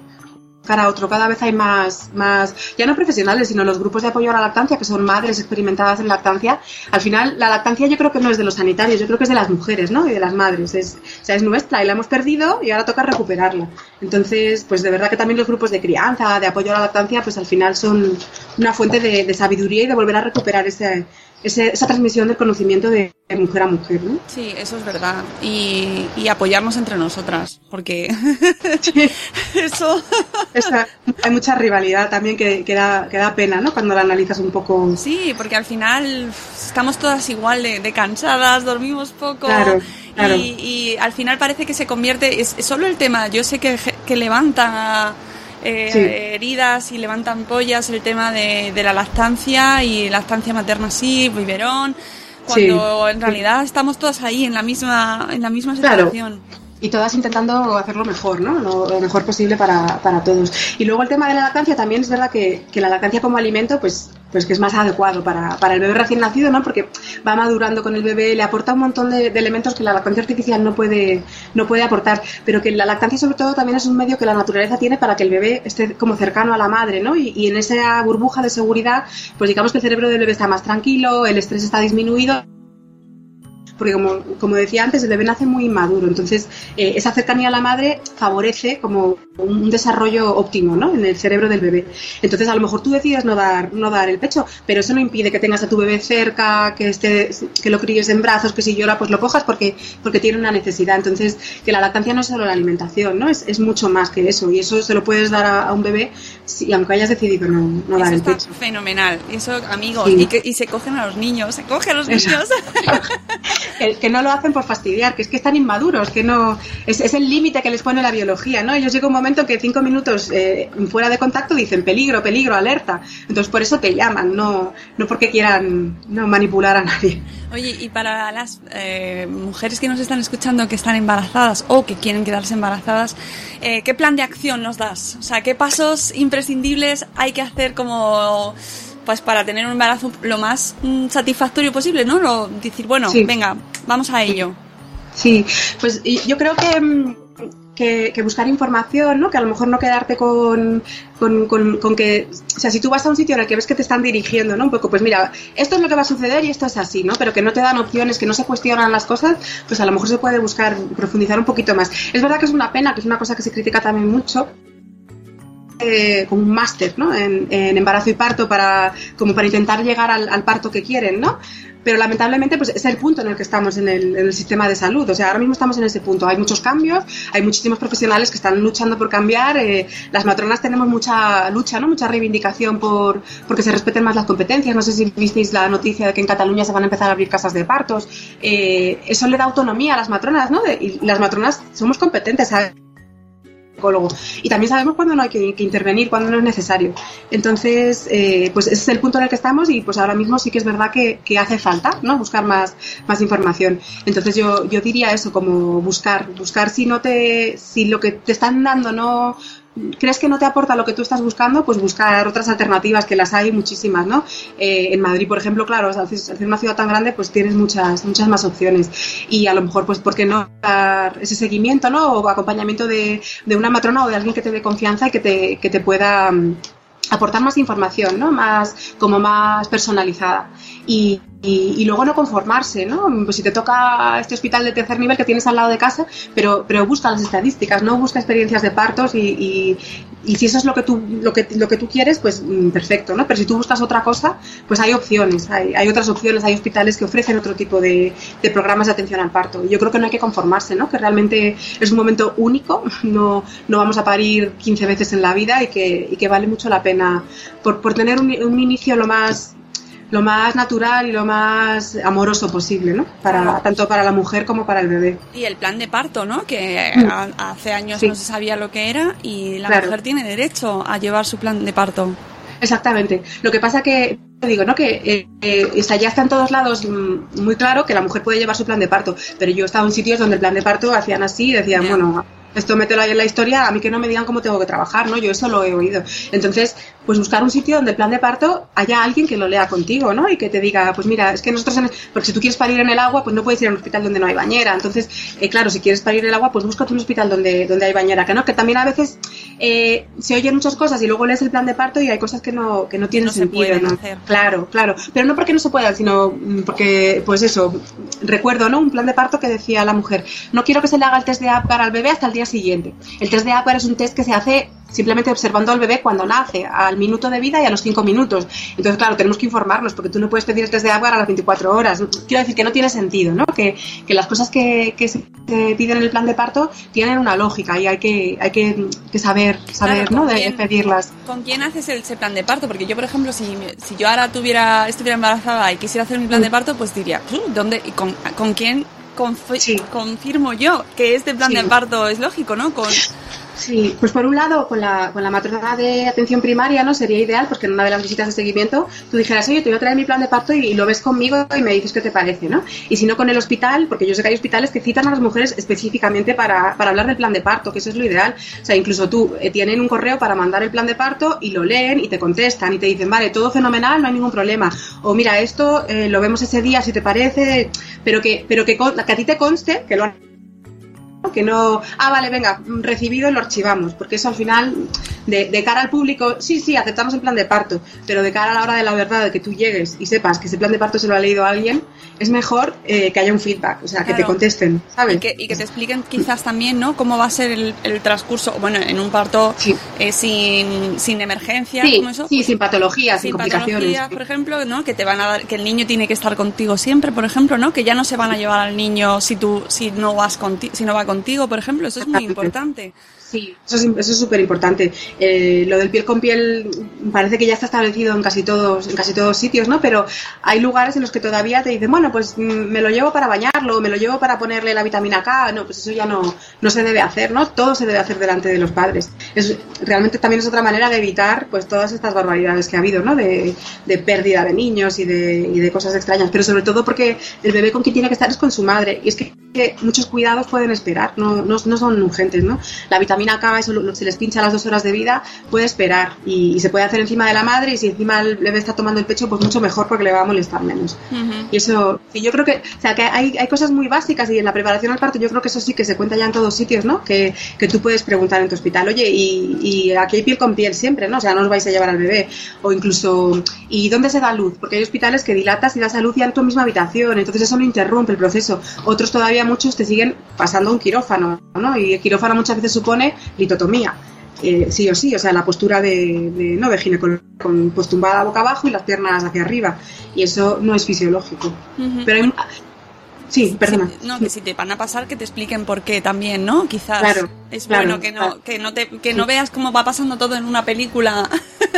cara otro. Cada vez hay más, más, ya no profesionales, sino los grupos de apoyo a la lactancia, que son madres experimentadas en lactancia. Al final, la lactancia yo creo que no es de los sanitarios, yo creo que es de las mujeres, ¿no? Y de las madres. Es, o sea, es nuestra y la hemos perdido y ahora toca recuperarla. Entonces, pues de verdad que también los grupos de crianza, de apoyo a la lactancia, pues al final son una fuente de, de sabiduría y de volver a recuperar ese, esa transmisión del conocimiento de mujer a mujer, ¿no? Sí, eso es verdad. Y, apoyarnos entre nosotras, porque *laughs* *laughs* eso... hay mucha rivalidad también que, que, da, que, da, pena, ¿no? Cuando la analizas un poco. Sí, porque al final estamos todas igual de, cansadas, dormimos poco. Claro. Claro. Y, al final parece que se convierte, es, solo el tema, yo sé que, que levanta eh, heridas y levantan pollas el tema de, la lactancia y lactancia materna sí, biberón, cuando en realidad estamos todas ahí en la misma, en la misma situación y todas intentando hacerlo mejor, ¿no? Lo, mejor posible para, para, todos. Y luego el tema de la lactancia también es verdad que, que la lactancia como alimento, pues, pues que es más adecuado para, para, el bebé recién nacido, ¿no? Porque va madurando con el bebé, le aporta un montón de, elementos que la lactancia artificial no puede, no puede aportar, pero que la lactancia sobre todo también es un medio que la naturaleza tiene para que el bebé esté como cercano a la madre, ¿no? Y, y en esa burbuja de seguridad, pues digamos que el cerebro del bebé está más tranquilo, el estrés está disminuido porque como, como decía antes, el bebé nace muy inmaduro, entonces eh, esa cercanía a la madre favorece como un desarrollo óptimo ¿no? en el cerebro del bebé. Entonces a lo mejor tú decides no dar, no dar el pecho, pero eso no impide que tengas a tu bebé cerca, que, esté, que lo críes en brazos, que si llora pues lo cojas porque, porque tiene una necesidad. Entonces que la lactancia no es solo la alimentación, ¿no? es, es mucho más que eso y eso se lo puedes dar a, un bebé si, aunque hayas decidido no, no dar el pecho. Fenomenal, eso amigos, y, que, y se cogen a los niños, se cogen a los niños. *laughs* que, no lo hacen por fastidiar, que es que están inmaduros, que no es, es el límite que les pone la biología, ¿no? Ellos llega un momento que cinco minutos eh, fuera de contacto dicen peligro, peligro, alerta. Entonces por eso te llaman, no, no porque quieran no manipular a nadie. Oye, y para las eh, mujeres que nos están escuchando que están embarazadas o que quieren quedarse embarazadas, eh, ¿qué plan de acción nos das? O sea, ¿qué pasos imprescindibles hay que hacer como pues para tener un embarazo lo más mm, satisfactorio posible, ¿no? Lo, decir, bueno, venga, vamos a ello. Sí, pues yo creo mm, que, que, buscar información, ¿no? Que a lo mejor no quedarte con, con, con, que, o sea, si tú vas a un sitio en el que ves que te están dirigiendo, ¿no? Un poco, pues mira, esto es lo que va a suceder y esto es así, ¿no? Pero que no te dan opciones, que no se cuestionan las cosas, pues a lo mejor se puede buscar profundizar un poquito más. Es verdad que es una pena, que es una cosa que se critica también mucho, eh, como un máster ¿no? en, en, embarazo y parto para, como para intentar llegar al, al, parto que quieren, ¿no? Pero lamentablemente pues, es el punto en el que estamos en el, en el, sistema de salud. O sea, ahora mismo estamos en ese punto. Hay muchos cambios, hay muchísimos profesionales que están luchando por cambiar. Eh, las matronas tenemos mucha lucha, ¿no? mucha reivindicación por porque se respeten más las competencias. No sé si visteis la noticia de que en Cataluña se van a empezar a abrir casas de partos. Eh, eso le da autonomía a las matronas, ¿no? De, y las matronas somos competentes, ¿sabes? Y también sabemos cuándo no hay que, que, intervenir, cuándo no es necesario. Entonces, eh, pues ese es el punto en el que estamos y pues ahora mismo sí que es verdad que, que hace falta, ¿no? Buscar más, más información. Entonces yo, yo diría eso, como buscar, buscar si no te, si lo que te están dando no, crees que no te aporta lo que tú estás buscando, pues buscar otras alternativas, que las hay muchísimas, ¿no? Eh, en Madrid, por ejemplo, claro, al ser una ciudad tan grande, pues tienes muchas, muchas más opciones. Y a lo mejor, pues, ¿por qué no dar ese seguimiento, ¿no? O acompañamiento de, de una matrona o de alguien que te dé confianza y que te, que te pueda aportar más información, ¿no? Más, como más personalizada. Y, y, luego no conformarse, ¿no? Pues si te toca este hospital de tercer nivel que tienes al lado de casa, pero, pero busca las estadísticas, no busca experiencias de partos y, y, si eso es lo que tú, lo que, lo que tú quieres, pues perfecto, ¿no? Pero si tú buscas otra cosa, pues hay opciones, hay, hay otras opciones, hay hospitales que ofrecen otro tipo de, de, programas de atención al parto. Yo creo que no hay que conformarse, ¿no? Que realmente es un momento único, *laughs* no, no vamos a parir 15 veces en la vida y que, que vale mucho la pena por, por tener un, un inicio lo más lo más natural y lo más amoroso posible, ¿no? Para, tanto para la mujer como para el bebé. Y el plan de parto, ¿no? Que mm. hace años sí. no se sabía lo que era y la claro. mujer tiene derecho a llevar su plan de parto. Exactamente. Lo que pasa que digo, ¿no? Que eh, eh, ya está en todos lados mm, muy claro que la mujer puede llevar su plan de parto, pero yo he estado en sitios donde el plan de parto hacían así y decían, yeah. bueno, esto mételo ahí en la historia, a mí que no me digan cómo tengo que trabajar, ¿no? Yo eso lo he oído. Entonces, pues buscar un sitio donde el plan de parto haya alguien que lo lea contigo, ¿no? Y que te diga, pues mira, es que nosotros, en porque si tú quieres parir en el agua, pues no puedes ir a un hospital donde no hay bañera. Entonces, eh, claro, si quieres parir en el agua, pues búscate un hospital donde, donde hay bañera, que no, que también a veces eh, se oyen muchas cosas y luego lees el plan de parto y hay cosas que no, que no tienen no sentido, ¿no? Hacer. Claro, claro. Pero no porque no se puedan, sino porque, pues eso, recuerdo, ¿no? Un plan de parto que decía la mujer, no quiero que se le haga el test de APGAR al bebé hasta el día siguiente. El test de APGAR es un test que se hace simplemente observando al bebé cuando nace, al minuto de vida y a los 5 minutos. Entonces, claro, tenemos que informarnos, porque tú no puedes pedir el test de agua a las 24 horas. Quiero decir que no tiene sentido, ¿no? Que, que las cosas que, que, se piden en el plan de parto tienen una lógica y hay que, hay que, que saber, saber claro, ¿no? De quién, pedirlas. ¿Con quién haces ese plan de parto? Porque yo, por ejemplo, si, si yo ahora tuviera, estuviera embarazada y quisiera hacer mi plan de parto, pues diría, ¿dónde y con, con quién confi sí. confirmo yo que este plan sí. de parto es lógico, ¿no? Con *laughs* Sí, pues por un lado, con la, con la matrona de atención primaria, ¿no? Sería ideal, porque en una de las visitas de seguimiento tú dijeras, oye, te voy a traer mi plan de parto y, lo ves conmigo y me dices qué te parece, ¿no? Y si no, con el hospital, porque yo sé que hay hospitales que citan a las mujeres específicamente para, para hablar del plan de parto, que eso es lo ideal. O sea, incluso tú eh, tienen un correo para mandar el plan de parto y lo leen y te contestan y te dicen, vale, todo fenomenal, no hay ningún problema. O mira, esto eh, lo vemos ese día si te parece, pero que, pero que, que a ti te conste que lo han que no, ah, vale, venga, recibido y lo archivamos, porque eso al final, de, de, cara al público, sí, sí, aceptamos el plan de parto, pero de cara a la hora de la verdad, de que tú llegues y sepas que ese plan de parto se lo ha leído alguien, es mejor eh, que haya un feedback, o sea, que claro. te contesten, ¿sabes? Y que, y que, te expliquen quizás también, ¿no?, cómo va a ser el, el transcurso, bueno, en un parto sí. eh, sin, sin emergencia, sí, ¿cómo eso? Sí, sin patologías, sin, sin complicaciones. Patologías, por ejemplo, ¿no?, que te van a dar, que el niño tiene que estar contigo siempre, por ejemplo, ¿no?, que ya no se van a llevar al niño si tú, si no vas contigo, si no va contigo, por ejemplo, eso es muy importante. Sí, eso es súper importante. Eh, lo del piel con piel parece que ya está establecido en casi todos, en casi todos sitios, ¿no? Pero hay lugares en los que todavía te dicen, bueno, pues me lo llevo para bañarlo, me lo llevo para ponerle la vitamina K. No, pues eso ya no, no se debe hacer, ¿no? Todo se debe hacer delante de los padres. Es, realmente también es otra manera de evitar, pues, todas estas barbaridades que ha habido, ¿no? De, de pérdida de niños y de, y de cosas extrañas. Pero sobre todo porque el bebé con quien tiene que estar es con su madre. Y es que muchos cuidados pueden esperar, no, no, no son urgentes, ¿no? La vitamina K, eso se les pincha a las dos horas de vida, puede esperar y, y, se puede hacer encima de la madre y si encima el bebé está tomando el pecho, pues mucho mejor porque le va a molestar menos. Uh -huh. Y eso, y yo creo que, o sea, que hay, hay cosas muy básicas y en la preparación al parto yo creo que eso sí que se cuenta ya en todos sitios, ¿no? Que, que tú puedes preguntar en tu hospital, oye, y, y aquí hay piel con piel siempre, ¿no? O sea, no os vais a llevar al bebé. O incluso, ¿y dónde se da luz? Porque hay hospitales que dilatas y das a luz ya en tu misma habitación, entonces eso no interrumpe el proceso. Otros todavía muchos te siguen pasando un quirófano, ¿no? Y el quirófano muchas veces supone litotomía. eh, sí o sí, o sea, la postura de, de no de ginecólogo, con pues tumbada boca abajo y las piernas hacia arriba. Y eso no es fisiológico. Pero hay, sí, perdona. Sí, no, que si te van a pasar, que te expliquen por qué también, ¿no? Quizás Claro, es claro, bueno que no, claro. que no te, que no veas cómo va pasando todo en una película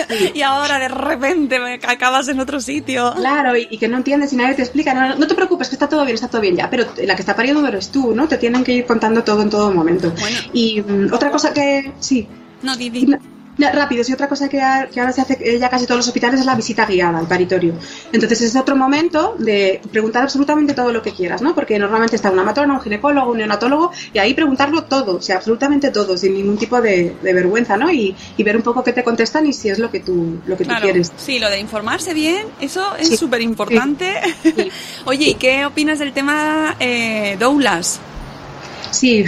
Sí. *laughs* y ahora de repente me- acabas en otro sitio. Claro, y, y que no entiendes y nadie te explica. No, no te preocupes, que está todo bien, está todo bien ya. Pero la que está pariendo eres tú, ¿no? Te tienen que ir contando todo en todo momento. Bueno. Y mm, otra cosa que. Sí. No, Didi. No, rápido, sí, otra cosa que, a- que ahora se hace eh, ya casi todos los hospitales es la visita guiada al paritorio. Entonces es otro momento de preguntar absolutamente todo lo que quieras, ¿no? Porque normalmente está una matrona, un ginecólogo, un neonatólogo, y ahí preguntarlo todo, o sea, absolutamente todo, sin ningún tipo de, de vergüenza, ¿no? Y, y ver un poco qué te contestan y si es lo que tú, lo que tú Claro, quieres. sí, lo de informarse bien, eso es Sí. súper importante. Sí. *laughs* Oye, ¿y qué opinas del tema eh, doulas? Sí,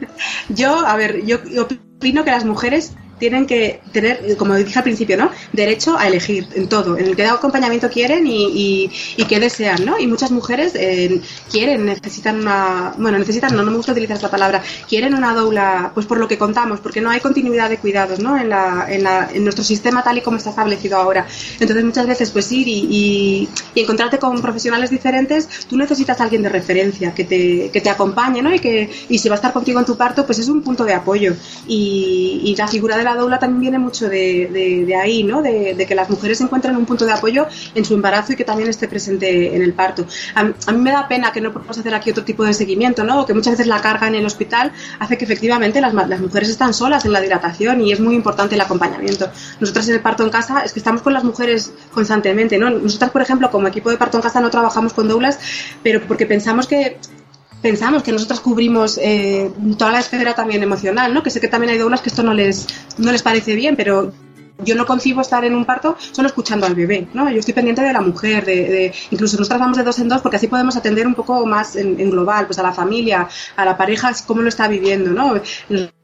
*laughs* yo, a ver, yo opino que las mujeres tienen que tener, como dije al principio, ¿no? Derecho a elegir en todo, en que acompañamiento quieren y, y, y qué desean, ¿no? Y muchas mujeres eh, quieren, necesitan una, bueno, necesitan, no, no me gusta utilizar esta palabra, quieren una doula, pues por lo que contamos, porque no hay continuidad de cuidados, ¿no? En, la, en, la, en nuestro sistema tal y como está establecido ahora. Entonces muchas veces, pues ir y, y encontrarte con profesionales diferentes, tú necesitas a alguien de referencia que te, que te acompañe, ¿no? Y que y si va a estar contigo en tu parto, pues es un punto de apoyo. Y, y la figura de la doula también viene mucho de, de, de ahí, ¿no? De, de, que las mujeres encuentren un punto de apoyo en su embarazo y que también esté presente en el parto. A, a, mí me da pena que no podamos hacer aquí otro tipo de seguimiento, ¿no? Que muchas veces la carga en el hospital hace que efectivamente las, las mujeres están solas en la dilatación y es muy importante el acompañamiento. Nosotras en el parto en casa es que estamos con las mujeres constantemente, ¿no? Nosotras, por ejemplo, como equipo de parto en casa no trabajamos con doulas, pero porque pensamos que pensamos que nosotros cubrimos eh, toda la esfera también emocional, ¿no? Que sé que también hay doulas que esto no les, no les parece bien, pero yo no concibo estar en un parto solo escuchando al bebé, ¿no? Yo estoy pendiente de la mujer, de, de incluso nos tratamos de dos en dos porque así podemos atender un poco más en, en, global, pues a la familia, a la pareja, cómo lo está viviendo, ¿no?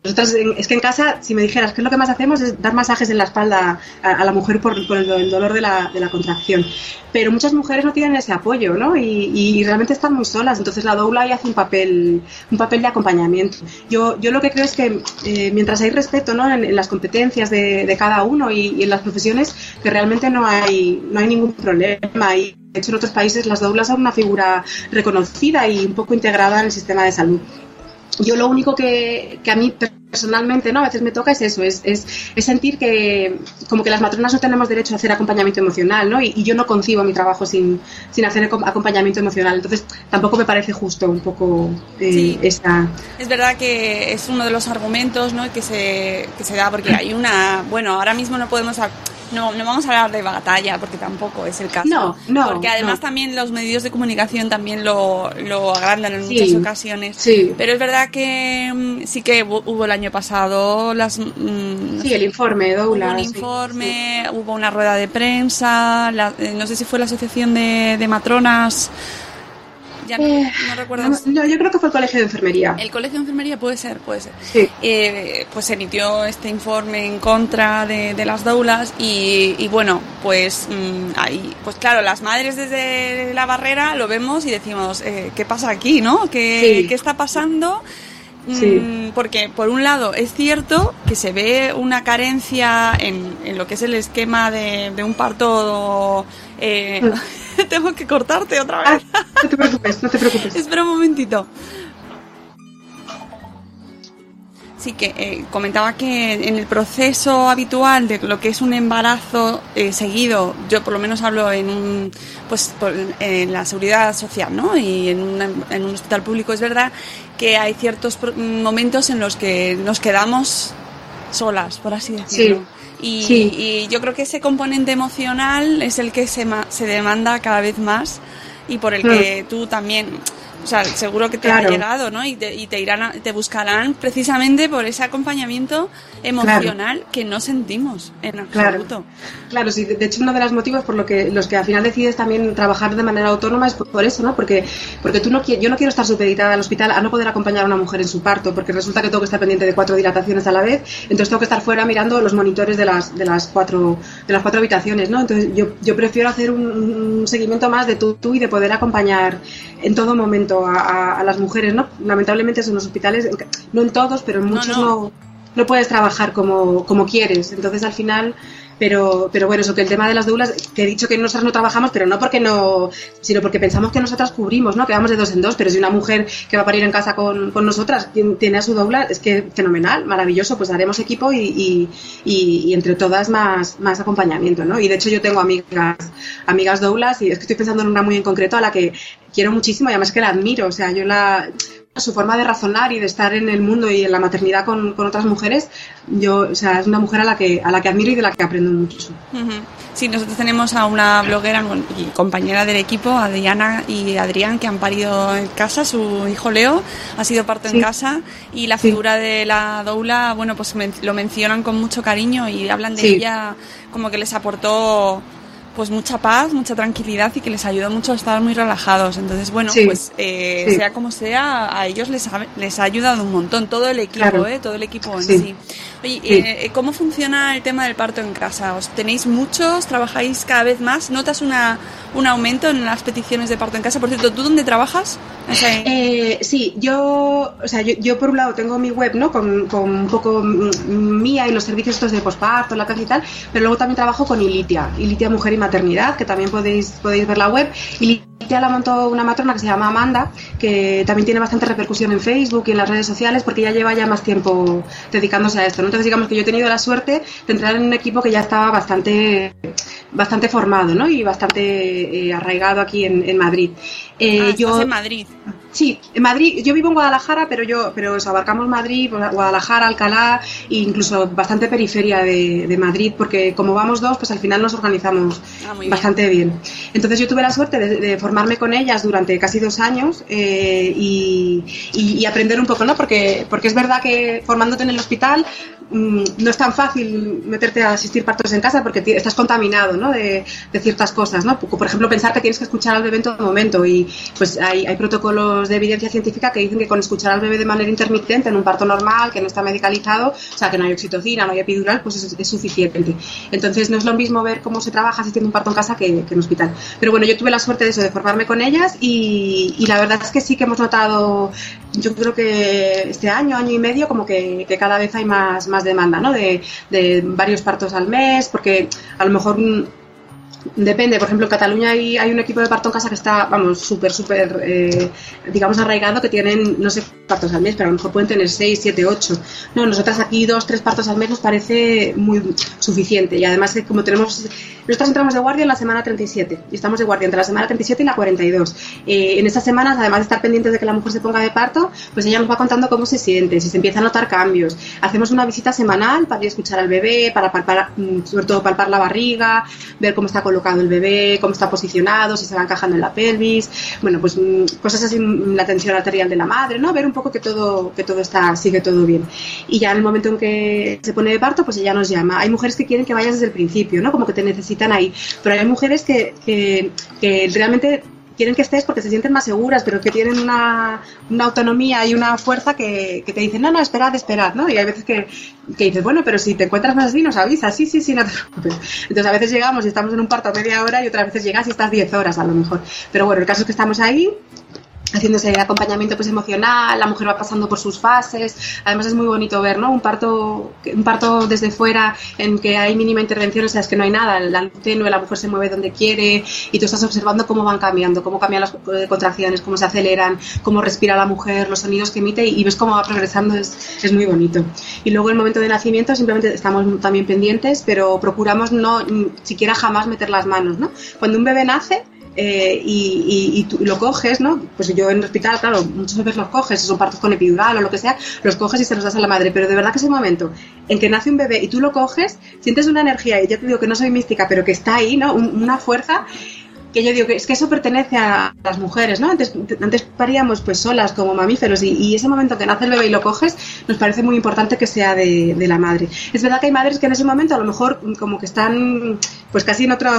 Nosotras, es que en casa, si me dijeras qué es lo que más hacemos es dar masajes en la espalda a, a la mujer por, por el, el, dolor de la, de la, contracción. Pero muchas mujeres no tienen ese apoyo, ¿no? Y, y, realmente están muy solas. Entonces la doula ahí hace un papel, un papel de acompañamiento. Yo, yo lo que creo es que eh, mientras hay respeto, ¿no? En, en las competencias de, de cada uno y, y, en las profesiones, que realmente no hay, no hay ningún problema. Y de hecho en otros países las doulas son una figura reconocida y un poco integrada en el sistema de salud yo lo único que, que, a mí personalmente no a veces me toca es eso es, es, es, sentir que como que las matronas no tenemos derecho a hacer acompañamiento emocional ¿no? y, y yo no concibo mi trabajo sin, sin hacer acompañamiento emocional entonces tampoco me parece justo un poco eh, sí. esa es verdad que es uno de los argumentos ¿no? que, se, que se da porque hay una bueno ahora mismo no podemos no, no vamos a hablar de batalla porque tampoco es el caso. No, no. Porque además no. también los medios de comunicación también lo, lo agrandan en Sí, muchas ocasiones. sí. Pero es verdad que mm, sí que hubo, el año pasado las. mm, Sí, el informe, Doula. Hubo un sí, informe, hubo una rueda de prensa, la- eh, no sé si fue la asociación de, de matronas. Ya no, Eh, no recuerdo. No, no, yo creo que fue el colegio de enfermería. El colegio de enfermería puede ser, puede ser. Sí. Eh, pues emitió este informe en contra de, de las doulas y, y bueno, pues mm, ahí, pues claro, las madres desde la barrera lo vemos y decimos, eh, ¿qué pasa aquí, no? ¿Qué, Sí. ¿qué está pasando? Mm, Sí. Porque por un lado es cierto que se ve una carencia en, en lo que es el esquema de, de un parto. Eh, *laughs* tengo que cortarte otra Ah, vez. no te preocupes, no te preocupes. *laughs* Espera un momentito. Sí, que eh, comentaba que en el proceso habitual de lo que es un embarazo eh, seguido, yo por lo menos hablo en un, pues por- en la seguridad social, ¿no? Y en, una- en un hospital público es verdad que hay ciertos momentos en los que nos quedamos solas, por así decirlo. Y, Sí. y yo creo que ese componente emocional es el que se, se demanda cada vez más y por el que tú también, o sea, seguro que te Claro. ha llegado, ¿no? Y te, y te irán, a- te buscarán precisamente por ese acompañamiento emocional que no sentimos en Claro. absoluto. Claro, sí. De hecho, uno de los motivos por lo que los que al final decides también trabajar de manera autónoma es por, eso, ¿no? Porque porque tú no yo no quiero estar supeditada al hospital a no poder acompañar a una mujer en su parto, porque resulta que tengo que estar pendiente de cuatro dilataciones a la vez, entonces tengo que estar fuera mirando los monitores de las de las cuatro de las cuatro habitaciones, ¿no? Entonces yo, yo prefiero hacer un, un seguimiento más de tú, tú y de poder acompañar en todo momento a, a- a las mujeres, ¿no? Lamentablemente son los hospitales, no en todos, pero en No, muchos no. no no puedes trabajar como, como quieres. Entonces al final pero, pero bueno, eso que el tema de las doulas, que he dicho que nosotras no trabajamos, pero no porque no, sino porque pensamos que nosotras cubrimos, ¿no? Que vamos de dos en dos, pero si una mujer que va a parir en casa con, con nosotras tiene a su doula, es que fenomenal, maravilloso, pues haremos equipo y, y, y, entre todas más, más acompañamiento, ¿no? Y de hecho yo tengo amigas, amigas doulas y es que estoy pensando en una muy en concreto a la que quiero muchísimo y además que la admiro, o sea, yo la su forma de razonar y de estar en el mundo y en la maternidad con, con, otras mujeres, yo, o sea, es una mujer a la que a la que admiro y de la que aprendo mucho. Sí, nosotros tenemos a una bloguera y compañera del equipo, Adriana y Adrián, que han parido en casa, su hijo Leo ha sido parto en casa y la figura de la doula, bueno, pues lo mencionan con mucho cariño y hablan de ella como que les aportó pues mucha paz, mucha tranquilidad y que les ayuda mucho a estar muy relajados. Entonces, bueno, pues eh, sea como sea, a ellos les ha, les ha ayudado un montón, todo el equipo, ¿eh? todo el equipo en sí. Oye, eh, ¿cómo funciona el tema del parto en casa? ¿Os tenéis muchos? ¿Trabajáis cada vez más? ¿Notas una, un aumento en las peticiones de parto en casa? Por cierto, ¿tú dónde trabajas? Eh, sí, yo, o sea, yo, yo, por un lado tengo mi web, ¿no? Con, con un poco mía y los servicios estos de posparto, la casa y tal, pero luego también trabajo con Ilitia, Ilitia Mujer y Maternidad, que también podéis, podéis ver la web. Ilitia la montó una matrona que se llama Amanda, que también tiene bastante repercusión en Facebook y en las redes sociales, porque ya lleva ya más tiempo dedicándose a esto, ¿no? Entonces digamos que yo he tenido la suerte de entrar en un equipo que ya estaba bastante, bastante formado, ¿no? Y bastante eh, arraigado aquí en, en Madrid. Eh, ah, yo, en Madrid. Sí, en Madrid, yo vivo en Guadalajara, pero yo, pero abarcamos Madrid, Guadalajara, Alcalá e incluso bastante periferia de, Madrid, porque como vamos dos, pues al final nos organizamos ah, bastante bien. Entonces yo tuve la suerte de, formarme con ellas durante casi dos años eh, y, y, aprender un poco, ¿no? Porque, porque es verdad que formándote en el hospital no es tan fácil meterte a asistir partos en casa porque estás contaminado ¿no? de, ciertas cosas. ¿no? Por ejemplo, pensar que tienes que escuchar al bebé en todo momento y pues hay, protocolos de evidencia científica que dicen que con escuchar al bebé de manera intermitente en un parto normal, que no está medicalizado, o sea, que no hay oxitocina, no hay epidural, pues es, suficiente. Entonces no es lo mismo ver cómo se trabaja asistiendo un parto en casa que, en hospital. Pero bueno, yo tuve la suerte de eso, de formarme con ellas y, la verdad es que sí que hemos notado, yo creo que este año, año y medio, como que, cada vez hay más demanda, ¿no? De, de varios partos al mes, porque a lo mejor Depende, por ejemplo, en Cataluña hay, hay un equipo de parto en casa que está, vamos, súper, súper, eh, digamos, arraigado, que tienen, no sé, partos al mes, pero a lo mejor pueden tener 6, 7, 8. No, nosotras aquí dos, tres partos al mes nos parece muy suficiente. Y además, como tenemos, nosotras entramos de guardia en la semana 37 y estamos de guardia entre la semana 37 y la 42. Eh, en estas semanas, además de estar pendientes de que la mujer se ponga de parto, pues ella nos va contando cómo se siente, si se empieza a notar cambios. Hacemos una visita semanal para ir a escuchar al bebé, para palpar, mm, sobre todo palpar la barriga, ver cómo está colocado el bebé, cómo está posicionado, si se va encajando en la pelvis, bueno, pues mm, cosas así, mm, la tensión arterial de la madre, ¿no? Ver un poco que todo, que todo está, sigue todo bien. Y ya en el momento en que se pone de parto, pues ella nos llama. Hay mujeres que quieren que vayas desde el principio, ¿no? Como que te necesitan ahí. Pero hay mujeres que, que, que realmente quieren que estés porque se sienten más seguras, pero que tienen una, autonomía y una fuerza que, te dicen, no, no, esperad, esperad, ¿no? Y hay veces que, que, dices, bueno, pero si te encuentras más así, nos avisas, sí, sí, sí, no te preocupes. Entonces a veces llegamos y estamos en un parto media hora y otras veces llegas y estás 10 horas a lo mejor. Pero bueno, el caso es que estamos ahí haciéndose acompañamiento pues emocional, la mujer va pasando por sus fases, además es muy bonito ver, ¿no? Un parto, un parto desde fuera en que hay mínima intervención, o sea, es que no hay nada, la luz tenue, la mujer se mueve donde quiere y tú estás observando cómo van cambiando, cómo cambian las eh, contracciones, cómo se aceleran, cómo respira la mujer, los sonidos que emite y, ves cómo va progresando, es, es muy bonito. Y luego el momento de nacimiento simplemente estamos también pendientes, pero procuramos no siquiera jamás meter las manos, ¿no? Cuando un bebé nace, eh, y, y, tú lo coges, ¿no? Pues yo en el hospital, claro, muchas veces los coges, si son partos con epidural o lo que sea, los coges y se los das a la madre, pero de verdad que ese momento en que nace un bebé y tú lo coges, sientes una energía, y ya te digo que no soy mística, pero que está ahí, ¿no? una fuerza que yo digo que es que eso pertenece a las mujeres, ¿no? Antes, antes paríamos pues solas como mamíferos y, ese momento que nace el bebé y lo coges nos parece muy importante que sea de, de, la madre. Es verdad que hay madres que en ese momento a lo mejor como que están pues casi en otro,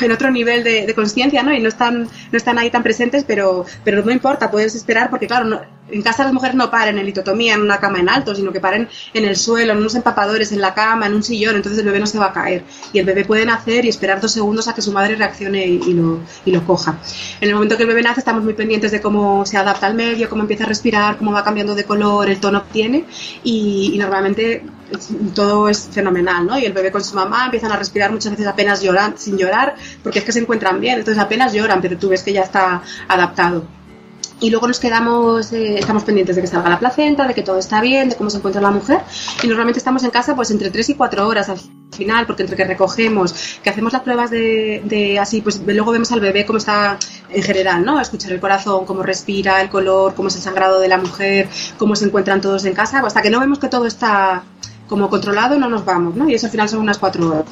en otro nivel de, de conciencia, ¿no? Y no están, no están ahí tan presentes, pero, pero no importa, puedes esperar porque claro, no, en casa las mujeres no paren en litotomía en una cama en alto, sino que paren en el suelo, en unos empapadores, en la cama, en un sillón, entonces el bebé no se va a caer. Y el bebé puede nacer y esperar dos segundos a que su madre reaccione y, lo, y lo coja. En el momento que el bebé nace estamos muy pendientes de cómo se adapta al medio, cómo empieza a respirar, cómo va cambiando de color, el tono que tiene y, y normalmente todo es fenomenal, ¿no? Y el bebé con su mamá empiezan a respirar muchas veces apenas lloran, sin llorar, porque es que se encuentran bien, entonces apenas lloran, pero tú ves que ya está adaptado. Y luego nos quedamos, eh, estamos pendientes de que salga la placenta, de que todo está bien, de cómo se encuentra la mujer. Y normalmente estamos en casa pues entre 3 y 4 horas al final, porque entre que recogemos, que hacemos las pruebas de, de así, pues luego vemos al bebé cómo está en general, ¿no? Escuchar el corazón, cómo respira, el color, cómo es el sangrado de la mujer, cómo se encuentran todos en casa, hasta que no vemos que todo está como controlado no nos vamos, ¿no? Y eso al final son unas cuatro horas.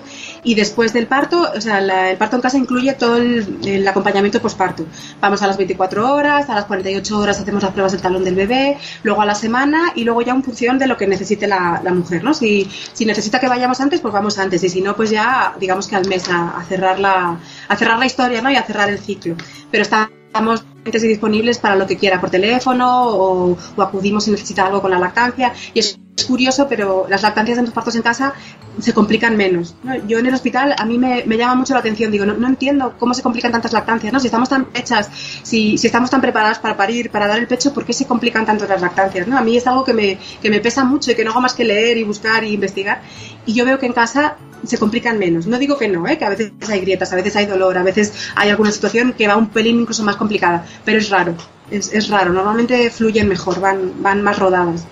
Y después del parto, o sea, el parto en casa incluye todo el, acompañamiento posparto. Vamos a las 24 horas, a las 48 horas hacemos las pruebas del talón del bebé, luego a la semana y luego ya en función de lo que necesite la, mujer, ¿no? Si, si, necesita que vayamos antes, pues vamos antes y si no, pues ya digamos que al mes a, cerrar, la, a cerrar la historia, ¿no? Y a cerrar el ciclo. Pero estamos disponibles para lo que quiera por teléfono o, o acudimos si necesita algo con la lactancia y eso es curioso, pero las lactancias de los partos en casa se complican menos. Yo en el hospital a mí me, llama mucho la atención, digo, no, entiendo cómo se complican tantas lactancias, ¿no? Si estamos tan hechas, si, estamos tan preparadas para parir, para dar el pecho, ¿por qué se complican tanto las lactancias? ¿no? A mí es algo que me, pesa mucho y que no hago más que leer y buscar y investigar. Y yo veo que en casa se complican menos. No digo que no, ¿eh? que a veces hay grietas, a veces hay dolor, a veces hay alguna situación que va un pelín incluso más complicada, pero es raro, es, es raro. Normalmente fluyen mejor, van, van más rodadas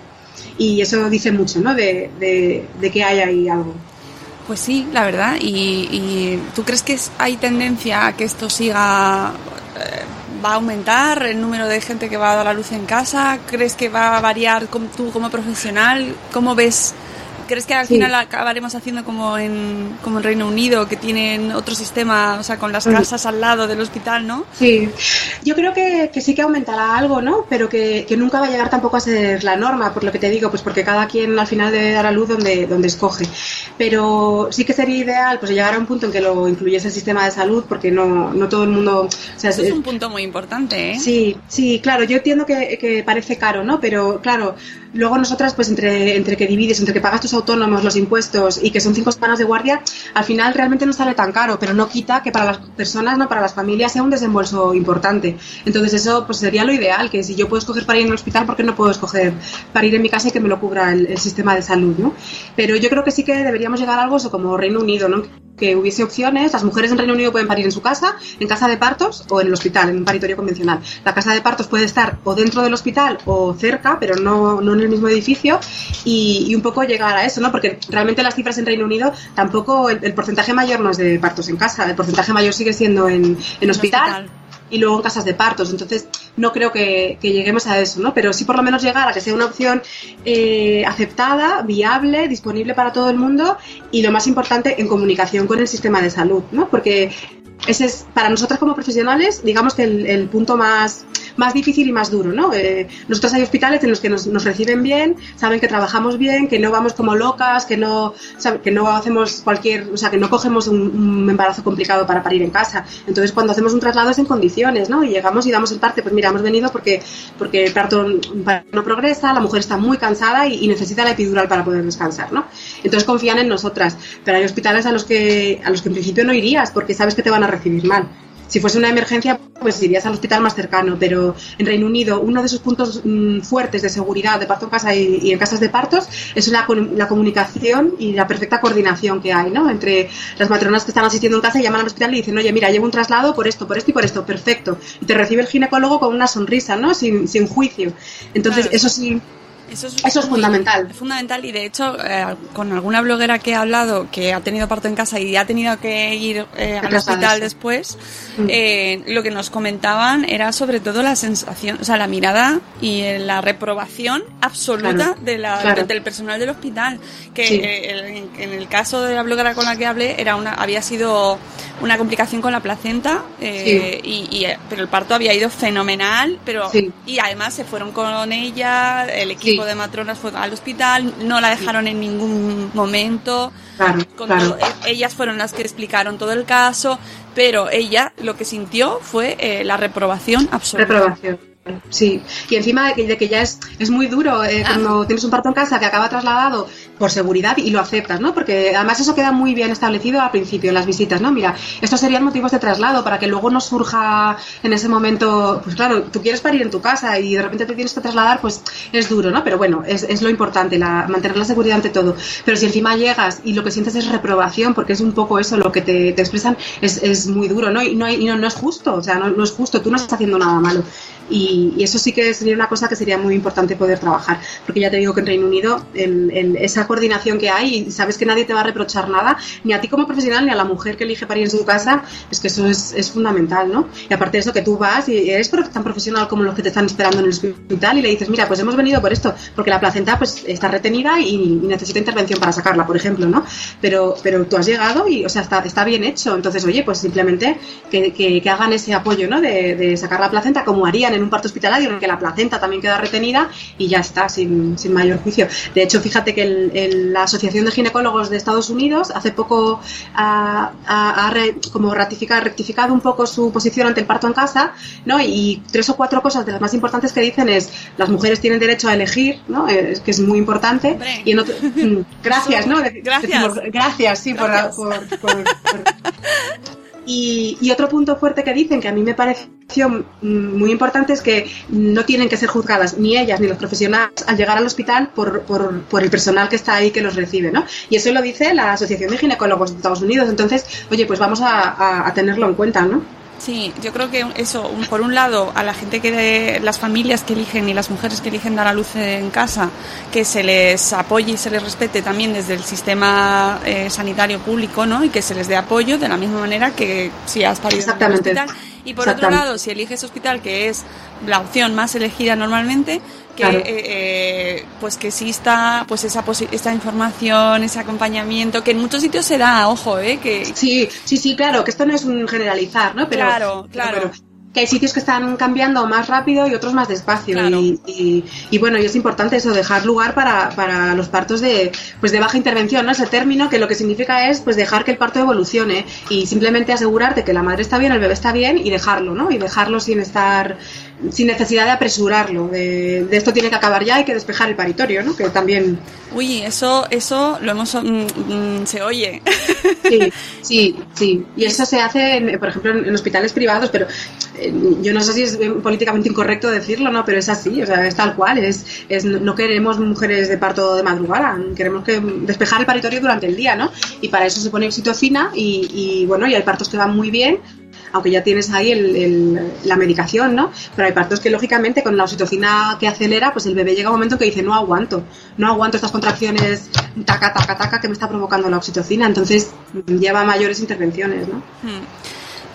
y eso dice mucho, ¿no? De, de, que hay ahí algo. Pues sí, la verdad. ¿Y, tú crees que hay tendencia a que esto siga, eh, va a aumentar el número de gente que va a dar la luz en casa? ¿Crees que va a variar tú como profesional? ¿Cómo ves ¿Crees que al final acabaremos haciendo como en, como en Reino Unido, que tienen otro sistema, o sea, con las casas al lado del hospital, ¿no? Sí, yo creo que, sí que aumentará algo, ¿no? Pero que, nunca va a llegar tampoco a ser la norma, por lo que te digo, pues porque cada quien al final debe dar a luz donde, donde escoge. Pero sí que sería ideal pues llegar a un punto en que lo incluyese el sistema de salud, porque no, no todo el mundo... O sea, Eso es, un punto muy importante, ¿eh? Sí, sí, claro, yo entiendo que, que parece caro, ¿no? Pero claro, luego nosotras, pues entre, entre que divides, entre que pagas tus autónomos, los impuestos y que son cinco semanas de guardia, al final realmente no sale tan caro, pero no quita que para las personas, no para las familias, sea un desembolso importante. Entonces eso pues sería lo ideal, que si yo puedo escoger para ir el hospital, ¿por qué no puedo escoger para ir en mi casa y que me lo cubra el, sistema de salud? ¿no? Pero yo creo que sí que deberíamos llegar a algo eso como Reino Unido, ¿no? que hubiese opciones. Las mujeres en Reino Unido pueden parir en su casa, en casa de partos o en el hospital, en un paritorio convencional. La casa de partos puede estar o dentro del hospital o cerca, pero no, no en el mismo edificio y, un poco llegar a eso, ¿no? Porque realmente las cifras en Reino Unido tampoco, el, porcentaje mayor no es de partos en casa, el porcentaje mayor sigue siendo en, en hospital y luego en casas de partos. Entonces, no creo que, lleguemos a eso, ¿no? Pero sí por lo menos llegar a que sea una opción eh, aceptada, viable, disponible para todo el mundo y lo más importante, en comunicación con el sistema de salud, ¿no? Porque ese es para nosotras como profesionales, digamos que el, punto más, más difícil y más duro, ¿no? Eh, nosotros hay hospitales en los que nos, reciben bien, saben que trabajamos bien, que no vamos como locas, que no, que no hacemos cualquier, o sea, que no cogemos un, embarazo complicado para parir en casa. Entonces, cuando hacemos un traslado es en condiciones, ¿no? Y llegamos y damos el parte, pues mira, hemos venido porque, porque el parto no progresa, la mujer está muy cansada y, y, necesita la epidural para poder descansar, ¿no? Entonces confían en nosotras. Pero hay hospitales a los que, a los que en principio no irías porque sabes que te van a recibir mal. Si fuese una emergencia, pues irías al hospital más cercano, pero en Reino Unido uno de esos puntos mm, fuertes de seguridad de parto en casa y, en casas de partos es la, la, comunicación y la perfecta coordinación que hay, ¿no? Entre las matronas que están asistiendo en casa y llaman al hospital y dicen, oye, mira, llevo un traslado por esto, por esto y por esto, perfecto. Y te recibe el ginecólogo con una sonrisa, ¿no? Sin, sin juicio. Entonces, eso sí eso es, fundamental. Es fundamental y de hecho eh, con alguna bloguera que he hablado que ha tenido parto en casa y ha tenido que ir eh, al hospital después, mm. eh, lo que nos comentaban era sobre todo la sensación, o sea, la mirada y la reprobación absoluta de la, del personal del hospital. Que en, el caso de la bloguera con la que hablé era una, había sido una complicación con la placenta, y, pero el parto había ido fenomenal, pero y además se fueron con ella, el equipo de matronas fue al hospital, no la dejaron en ningún momento. E-, ellas fueron las que explicaron todo el caso, pero ella lo que sintió fue eh, la reprobación absoluta. Reprobación. Sí. Y encima de que, de que ya es, es muy duro eh, cuando tienes un parto en casa que acaba trasladado por seguridad y lo aceptas, ¿no? Porque además eso queda muy bien establecido al principio en las visitas, ¿no? Mira, estos serían motivos de traslado para que luego no surja en ese momento, pues claro, tú quieres parir en tu casa y de repente te tienes que trasladar, pues es duro, ¿no? Pero bueno, es, es lo importante, la, mantener la seguridad ante todo. Pero si encima llegas y lo que sientes es reprobación, porque es un poco eso lo que te, te expresan, es, es muy duro, ¿no? Y no, hay- y no, no es justo, o sea, no, no es justo, tú no estás haciendo nada malo. Y, y eso sí que sería una cosa que sería muy importante poder trabajar, porque ya te digo que en Reino Unido el- el- esa coordinación que hay y sabes que nadie te va a reprochar nada, ni a ti como profesional ni a la mujer que elige parir en su casa, es que eso es, fundamental, ¿no? Y aparte de eso, que tú vas y eres tan profesional como los que te están esperando en el hospital y le dices, mira, pues hemos venido por esto, porque la placenta pues está retenida y, necesita intervención para sacarla, por ejemplo, ¿no? Pero, pero tú has llegado y, o sea, está, está bien hecho, entonces, oye, pues simplemente que, que- que hagan ese apoyo, ¿no? De, de sacar la placenta como harían en un parto hospitalario, en el que la placenta también queda retenida y ya está, sin, sin mayor juicio. De hecho, fíjate que el- el- la Asociación de Ginecólogos de Estados Unidos hace poco ha, ha- ha como ratificado, rectificado un poco su posición ante el parto en casa, ¿no? Y tres o cuatro cosas de las más importantes que dicen es las mujeres tienen derecho a elegir, ¿no? Es, que es muy importante. Hombre. Y en otro- mm, gracias, ¿no? *laughs* Gracias. decimos, gracias, sí, por- Gracias. por- por- por- y, y otro punto fuerte que dicen, que a mí me pareció mm, muy importante, es que no tienen que ser juzgadas ni ellas ni los profesionales al llegar al hospital por, por, por el personal que está ahí que los recibe, ¿no? Y eso lo dice la Asociación de Ginecólogos de Estados Unidos. Entonces, oye, pues vamos a, a- a tenerlo en cuenta, ¿no? Sí, yo creo que eso, por un lado, a la gente que, de- las familias que eligen y las mujeres que eligen dar a luz en casa, que se les apoye y se les respete también desde el sistema eh, sanitario público, ¿no? Y que se les dé apoyo de la misma manera que si has parido en Exactamente. hospital. Y por otro lado, si eliges hospital, que es la opción más elegida normalmente, que Claro. eh, eh, pues que exista pues esa esta información, ese acompañamiento, que en muchos sitios se da, ojo, eh, que Sí, sí, sí, claro, que esto no es un generalizar, ¿no? Pero, Claro, claro. Que hay sitios que están cambiando más rápido y otros más despacio. Claro. Y, y- y bueno, y es importante eso, dejar lugar para, para los partos de, pues de baja intervención, ¿no? Ese término que lo que significa es pues dejar que el parto evolucione y simplemente asegurarte que la madre está bien, el bebé está bien y dejarlo, ¿no? Y dejarlo sin estar, sin necesidad de apresurarlo. De, de esto tiene que acabar ya, hay que despejar el paritorio, ¿no? Que también Uy, eso, eso lo hemos, mm, mm, se oye. Sí, *laughs* sí, sí. Y eso se hace, en- por ejemplo, en, en hospitales privados, pero eh, yo no sé si es eh, políticamente incorrecto decirlo, ¿no? Pero es así, o sea, es tal cual. Es, es, no queremos mujeres de parto de madrugada, queremos que despejar el paritorio durante el día, ¿no? Y para eso se pone oxitocina y, y, bueno, y hay partos que van muy bien. Aunque ya tienes ahí el- el- la medicación, ¿no? Pero hay partos que, lógicamente, con la oxitocina que acelera, pues el bebé llega a un momento que dice, no aguanto, no aguanto estas contracciones taca, taca, taca que me está provocando la oxitocina. Entonces, lleva mayores intervenciones, ¿no? Mm.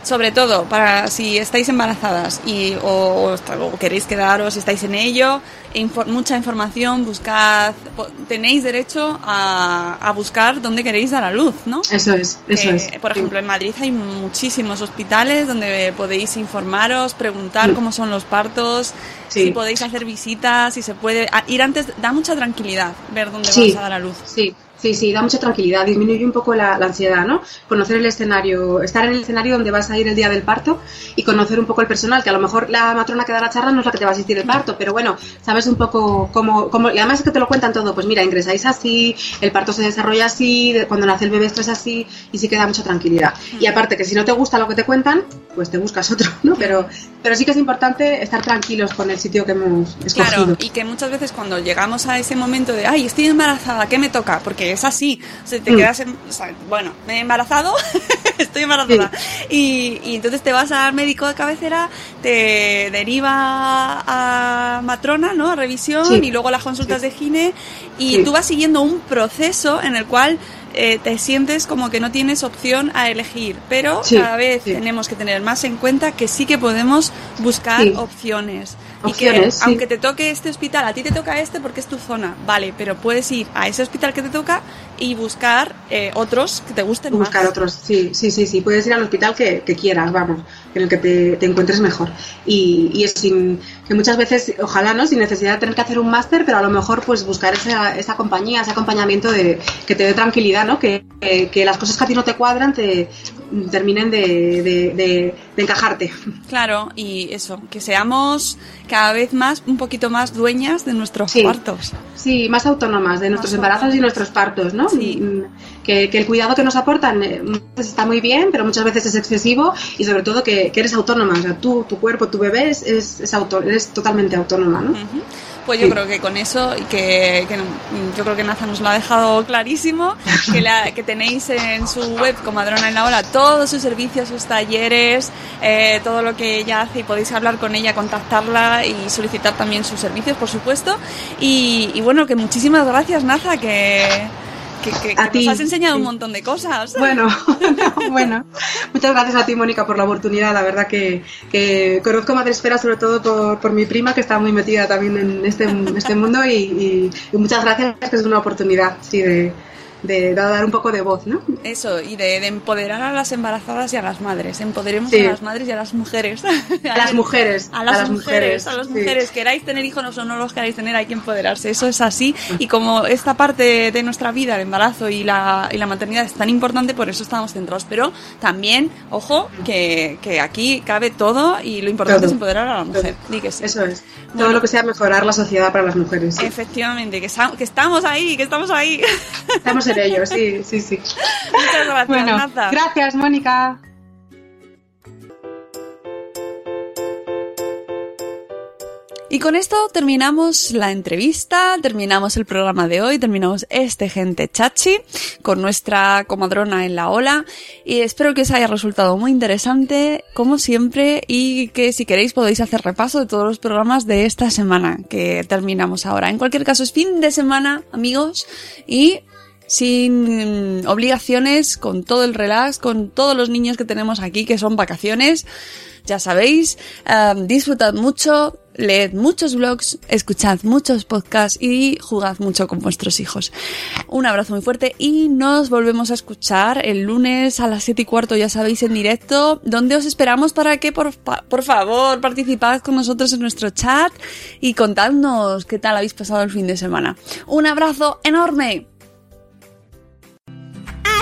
Sobre todo, para si estáis embarazadas y, o, queréis quedaros, si estáis en ello, info- mucha información, buscad, po- tenéis derecho a, a buscar dónde queréis dar a luz, ¿no? Eso es, eso es. Por ejemplo, en Madrid hay muchísimos hospitales donde podéis informaros, preguntar Mm. cómo son los partos, Sí. si podéis hacer visitas, si se puede. ir antes da mucha tranquilidad ver dónde Sí. vas a dar a luz. Sí, sí, sí, da mucha tranquilidad, disminuye un poco la, la ansiedad, ¿no? Conocer el escenario, estar en el escenario donde vas a ir el día del parto y conocer un poco el personal, que a lo mejor la matrona que da la charla no es la que te va a asistir el parto, pero bueno, sabes un poco cómo, cómo y además es que te lo cuentan todo, pues mira, ingresáis así, el parto se desarrolla así, cuando nace el bebé esto es así, y sí que da mucha tranquilidad. Y aparte que si no te gusta lo que te cuentan, pues te buscas otro, ¿no? Pero, pero sí que es importante estar tranquilos con el sitio que hemos escogido. Claro, y que muchas veces cuando llegamos a ese momento de, ay, estoy embarazada, ¿qué me toca? Porque es así, o sea, te Mm. quedas, en- o sea, bueno, me he embarazado, *laughs* estoy embarazada. Y, y entonces te vas al médico de cabecera, te deriva a matrona, ¿no? A revisión Sí. y luego las consultas de gine y tú vas siguiendo un proceso en el cual eh, te sientes como que no tienes opción a elegir, pero cada vez tenemos que tener más en cuenta que sí que podemos buscar opciones. Opciones, y que sí. aunque te toque este hospital, a ti te toca este porque es tu zona, vale, pero puedes ir a ese hospital que te toca y buscar eh, otros que te gusten buscar más. otros, sí, sí, sí, sí. Puedes ir al hospital que, que quieras, vamos, en el que te, te encuentres mejor. Y, y es sin, que muchas veces, ojalá, ¿no? Sin necesidad de tener que hacer un máster, pero a lo mejor, pues buscar esa, esa compañía, ese acompañamiento de, que te dé tranquilidad, ¿no? Que, que, que las cosas que a ti no te cuadran te, terminen de, de- de- de encajarte. Claro, y eso, que seamos cada vez más, un poquito más dueñas de nuestros Sí. cuartos. Sí, más autónomas de nuestros Más embarazos y nuestros partos, ¿no? Sí. Mm, Que, que el cuidado que nos aportan eh, veces está muy bien, pero muchas veces es excesivo y sobre todo que, que eres autónoma, o sea, tú, tu cuerpo, tu bebé es, es, es auto- eres totalmente autónoma, ¿no? Pues yo Sí. creo que con eso, y que, que yo creo que Naza nos lo ha dejado clarísimo, que, la- que tenéis en su web, Comadrona en la Ola, todos sus servicios, sus talleres, eh, todo lo que ella hace y podéis hablar con ella, contactarla y solicitar también sus servicios, por supuesto. Y, y bueno, que muchísimas gracias, Naza, que, que, que- A que ti, nos has enseñado sí. un montón de cosas. *laughs* Bueno, *laughs* bueno, muchas gracias a ti, Mónica, por la oportunidad. La verdad que, que conozco Madresfera sobre todo por, por mi prima, que está muy metida también en este, en este mundo, y, y- y muchas gracias, que es una oportunidad, sí, de, de dar un poco de voz, ¿no? Eso, y de, de empoderar a las embarazadas y a las madres. Empoderemos Sí. a las madres y a las mujeres. *laughs* A las mujeres, A las, mujeres, a las sí. mujeres. Queráis tener hijos o no los queráis tener, hay que empoderarse. Eso es así. Y como esta parte de nuestra vida, el embarazo y la, y la maternidad es tan importante, por eso estamos centrados. Pero también, ojo, que, que aquí cabe todo y lo importante Todo. es empoderar a la mujer. Todo. Di que sí. Eso es. Bueno. Todo lo que sea mejorar la sociedad para las mujeres. sí. Efectivamente, que, que estamos ahí, que estamos ahí. Estamos en ello, sí, sí, sí. Muchas gracias, Bueno, gracias, Mónica. Y con esto terminamos la entrevista, terminamos el programa de hoy, terminamos este Gente Chachi con nuestra comadrona en la ola y espero que os haya resultado muy interesante como siempre y que si queréis podéis hacer repaso de todos los programas de esta semana que terminamos ahora. En cualquier caso es fin de semana amigos y sin mm, obligaciones, con todo el relax, con todos los niños que tenemos aquí que son vacaciones. Ya sabéis, disfrutad mucho, leed muchos blogs, escuchad muchos podcasts y jugad mucho con vuestros hijos. Un abrazo muy fuerte y nos volvemos a escuchar el lunes a las 7 y cuarto, ya sabéis, en directo, donde os esperamos para que, por, por favor, participad con nosotros en nuestro chat y contadnos qué tal habéis pasado el fin de semana. Un abrazo enorme.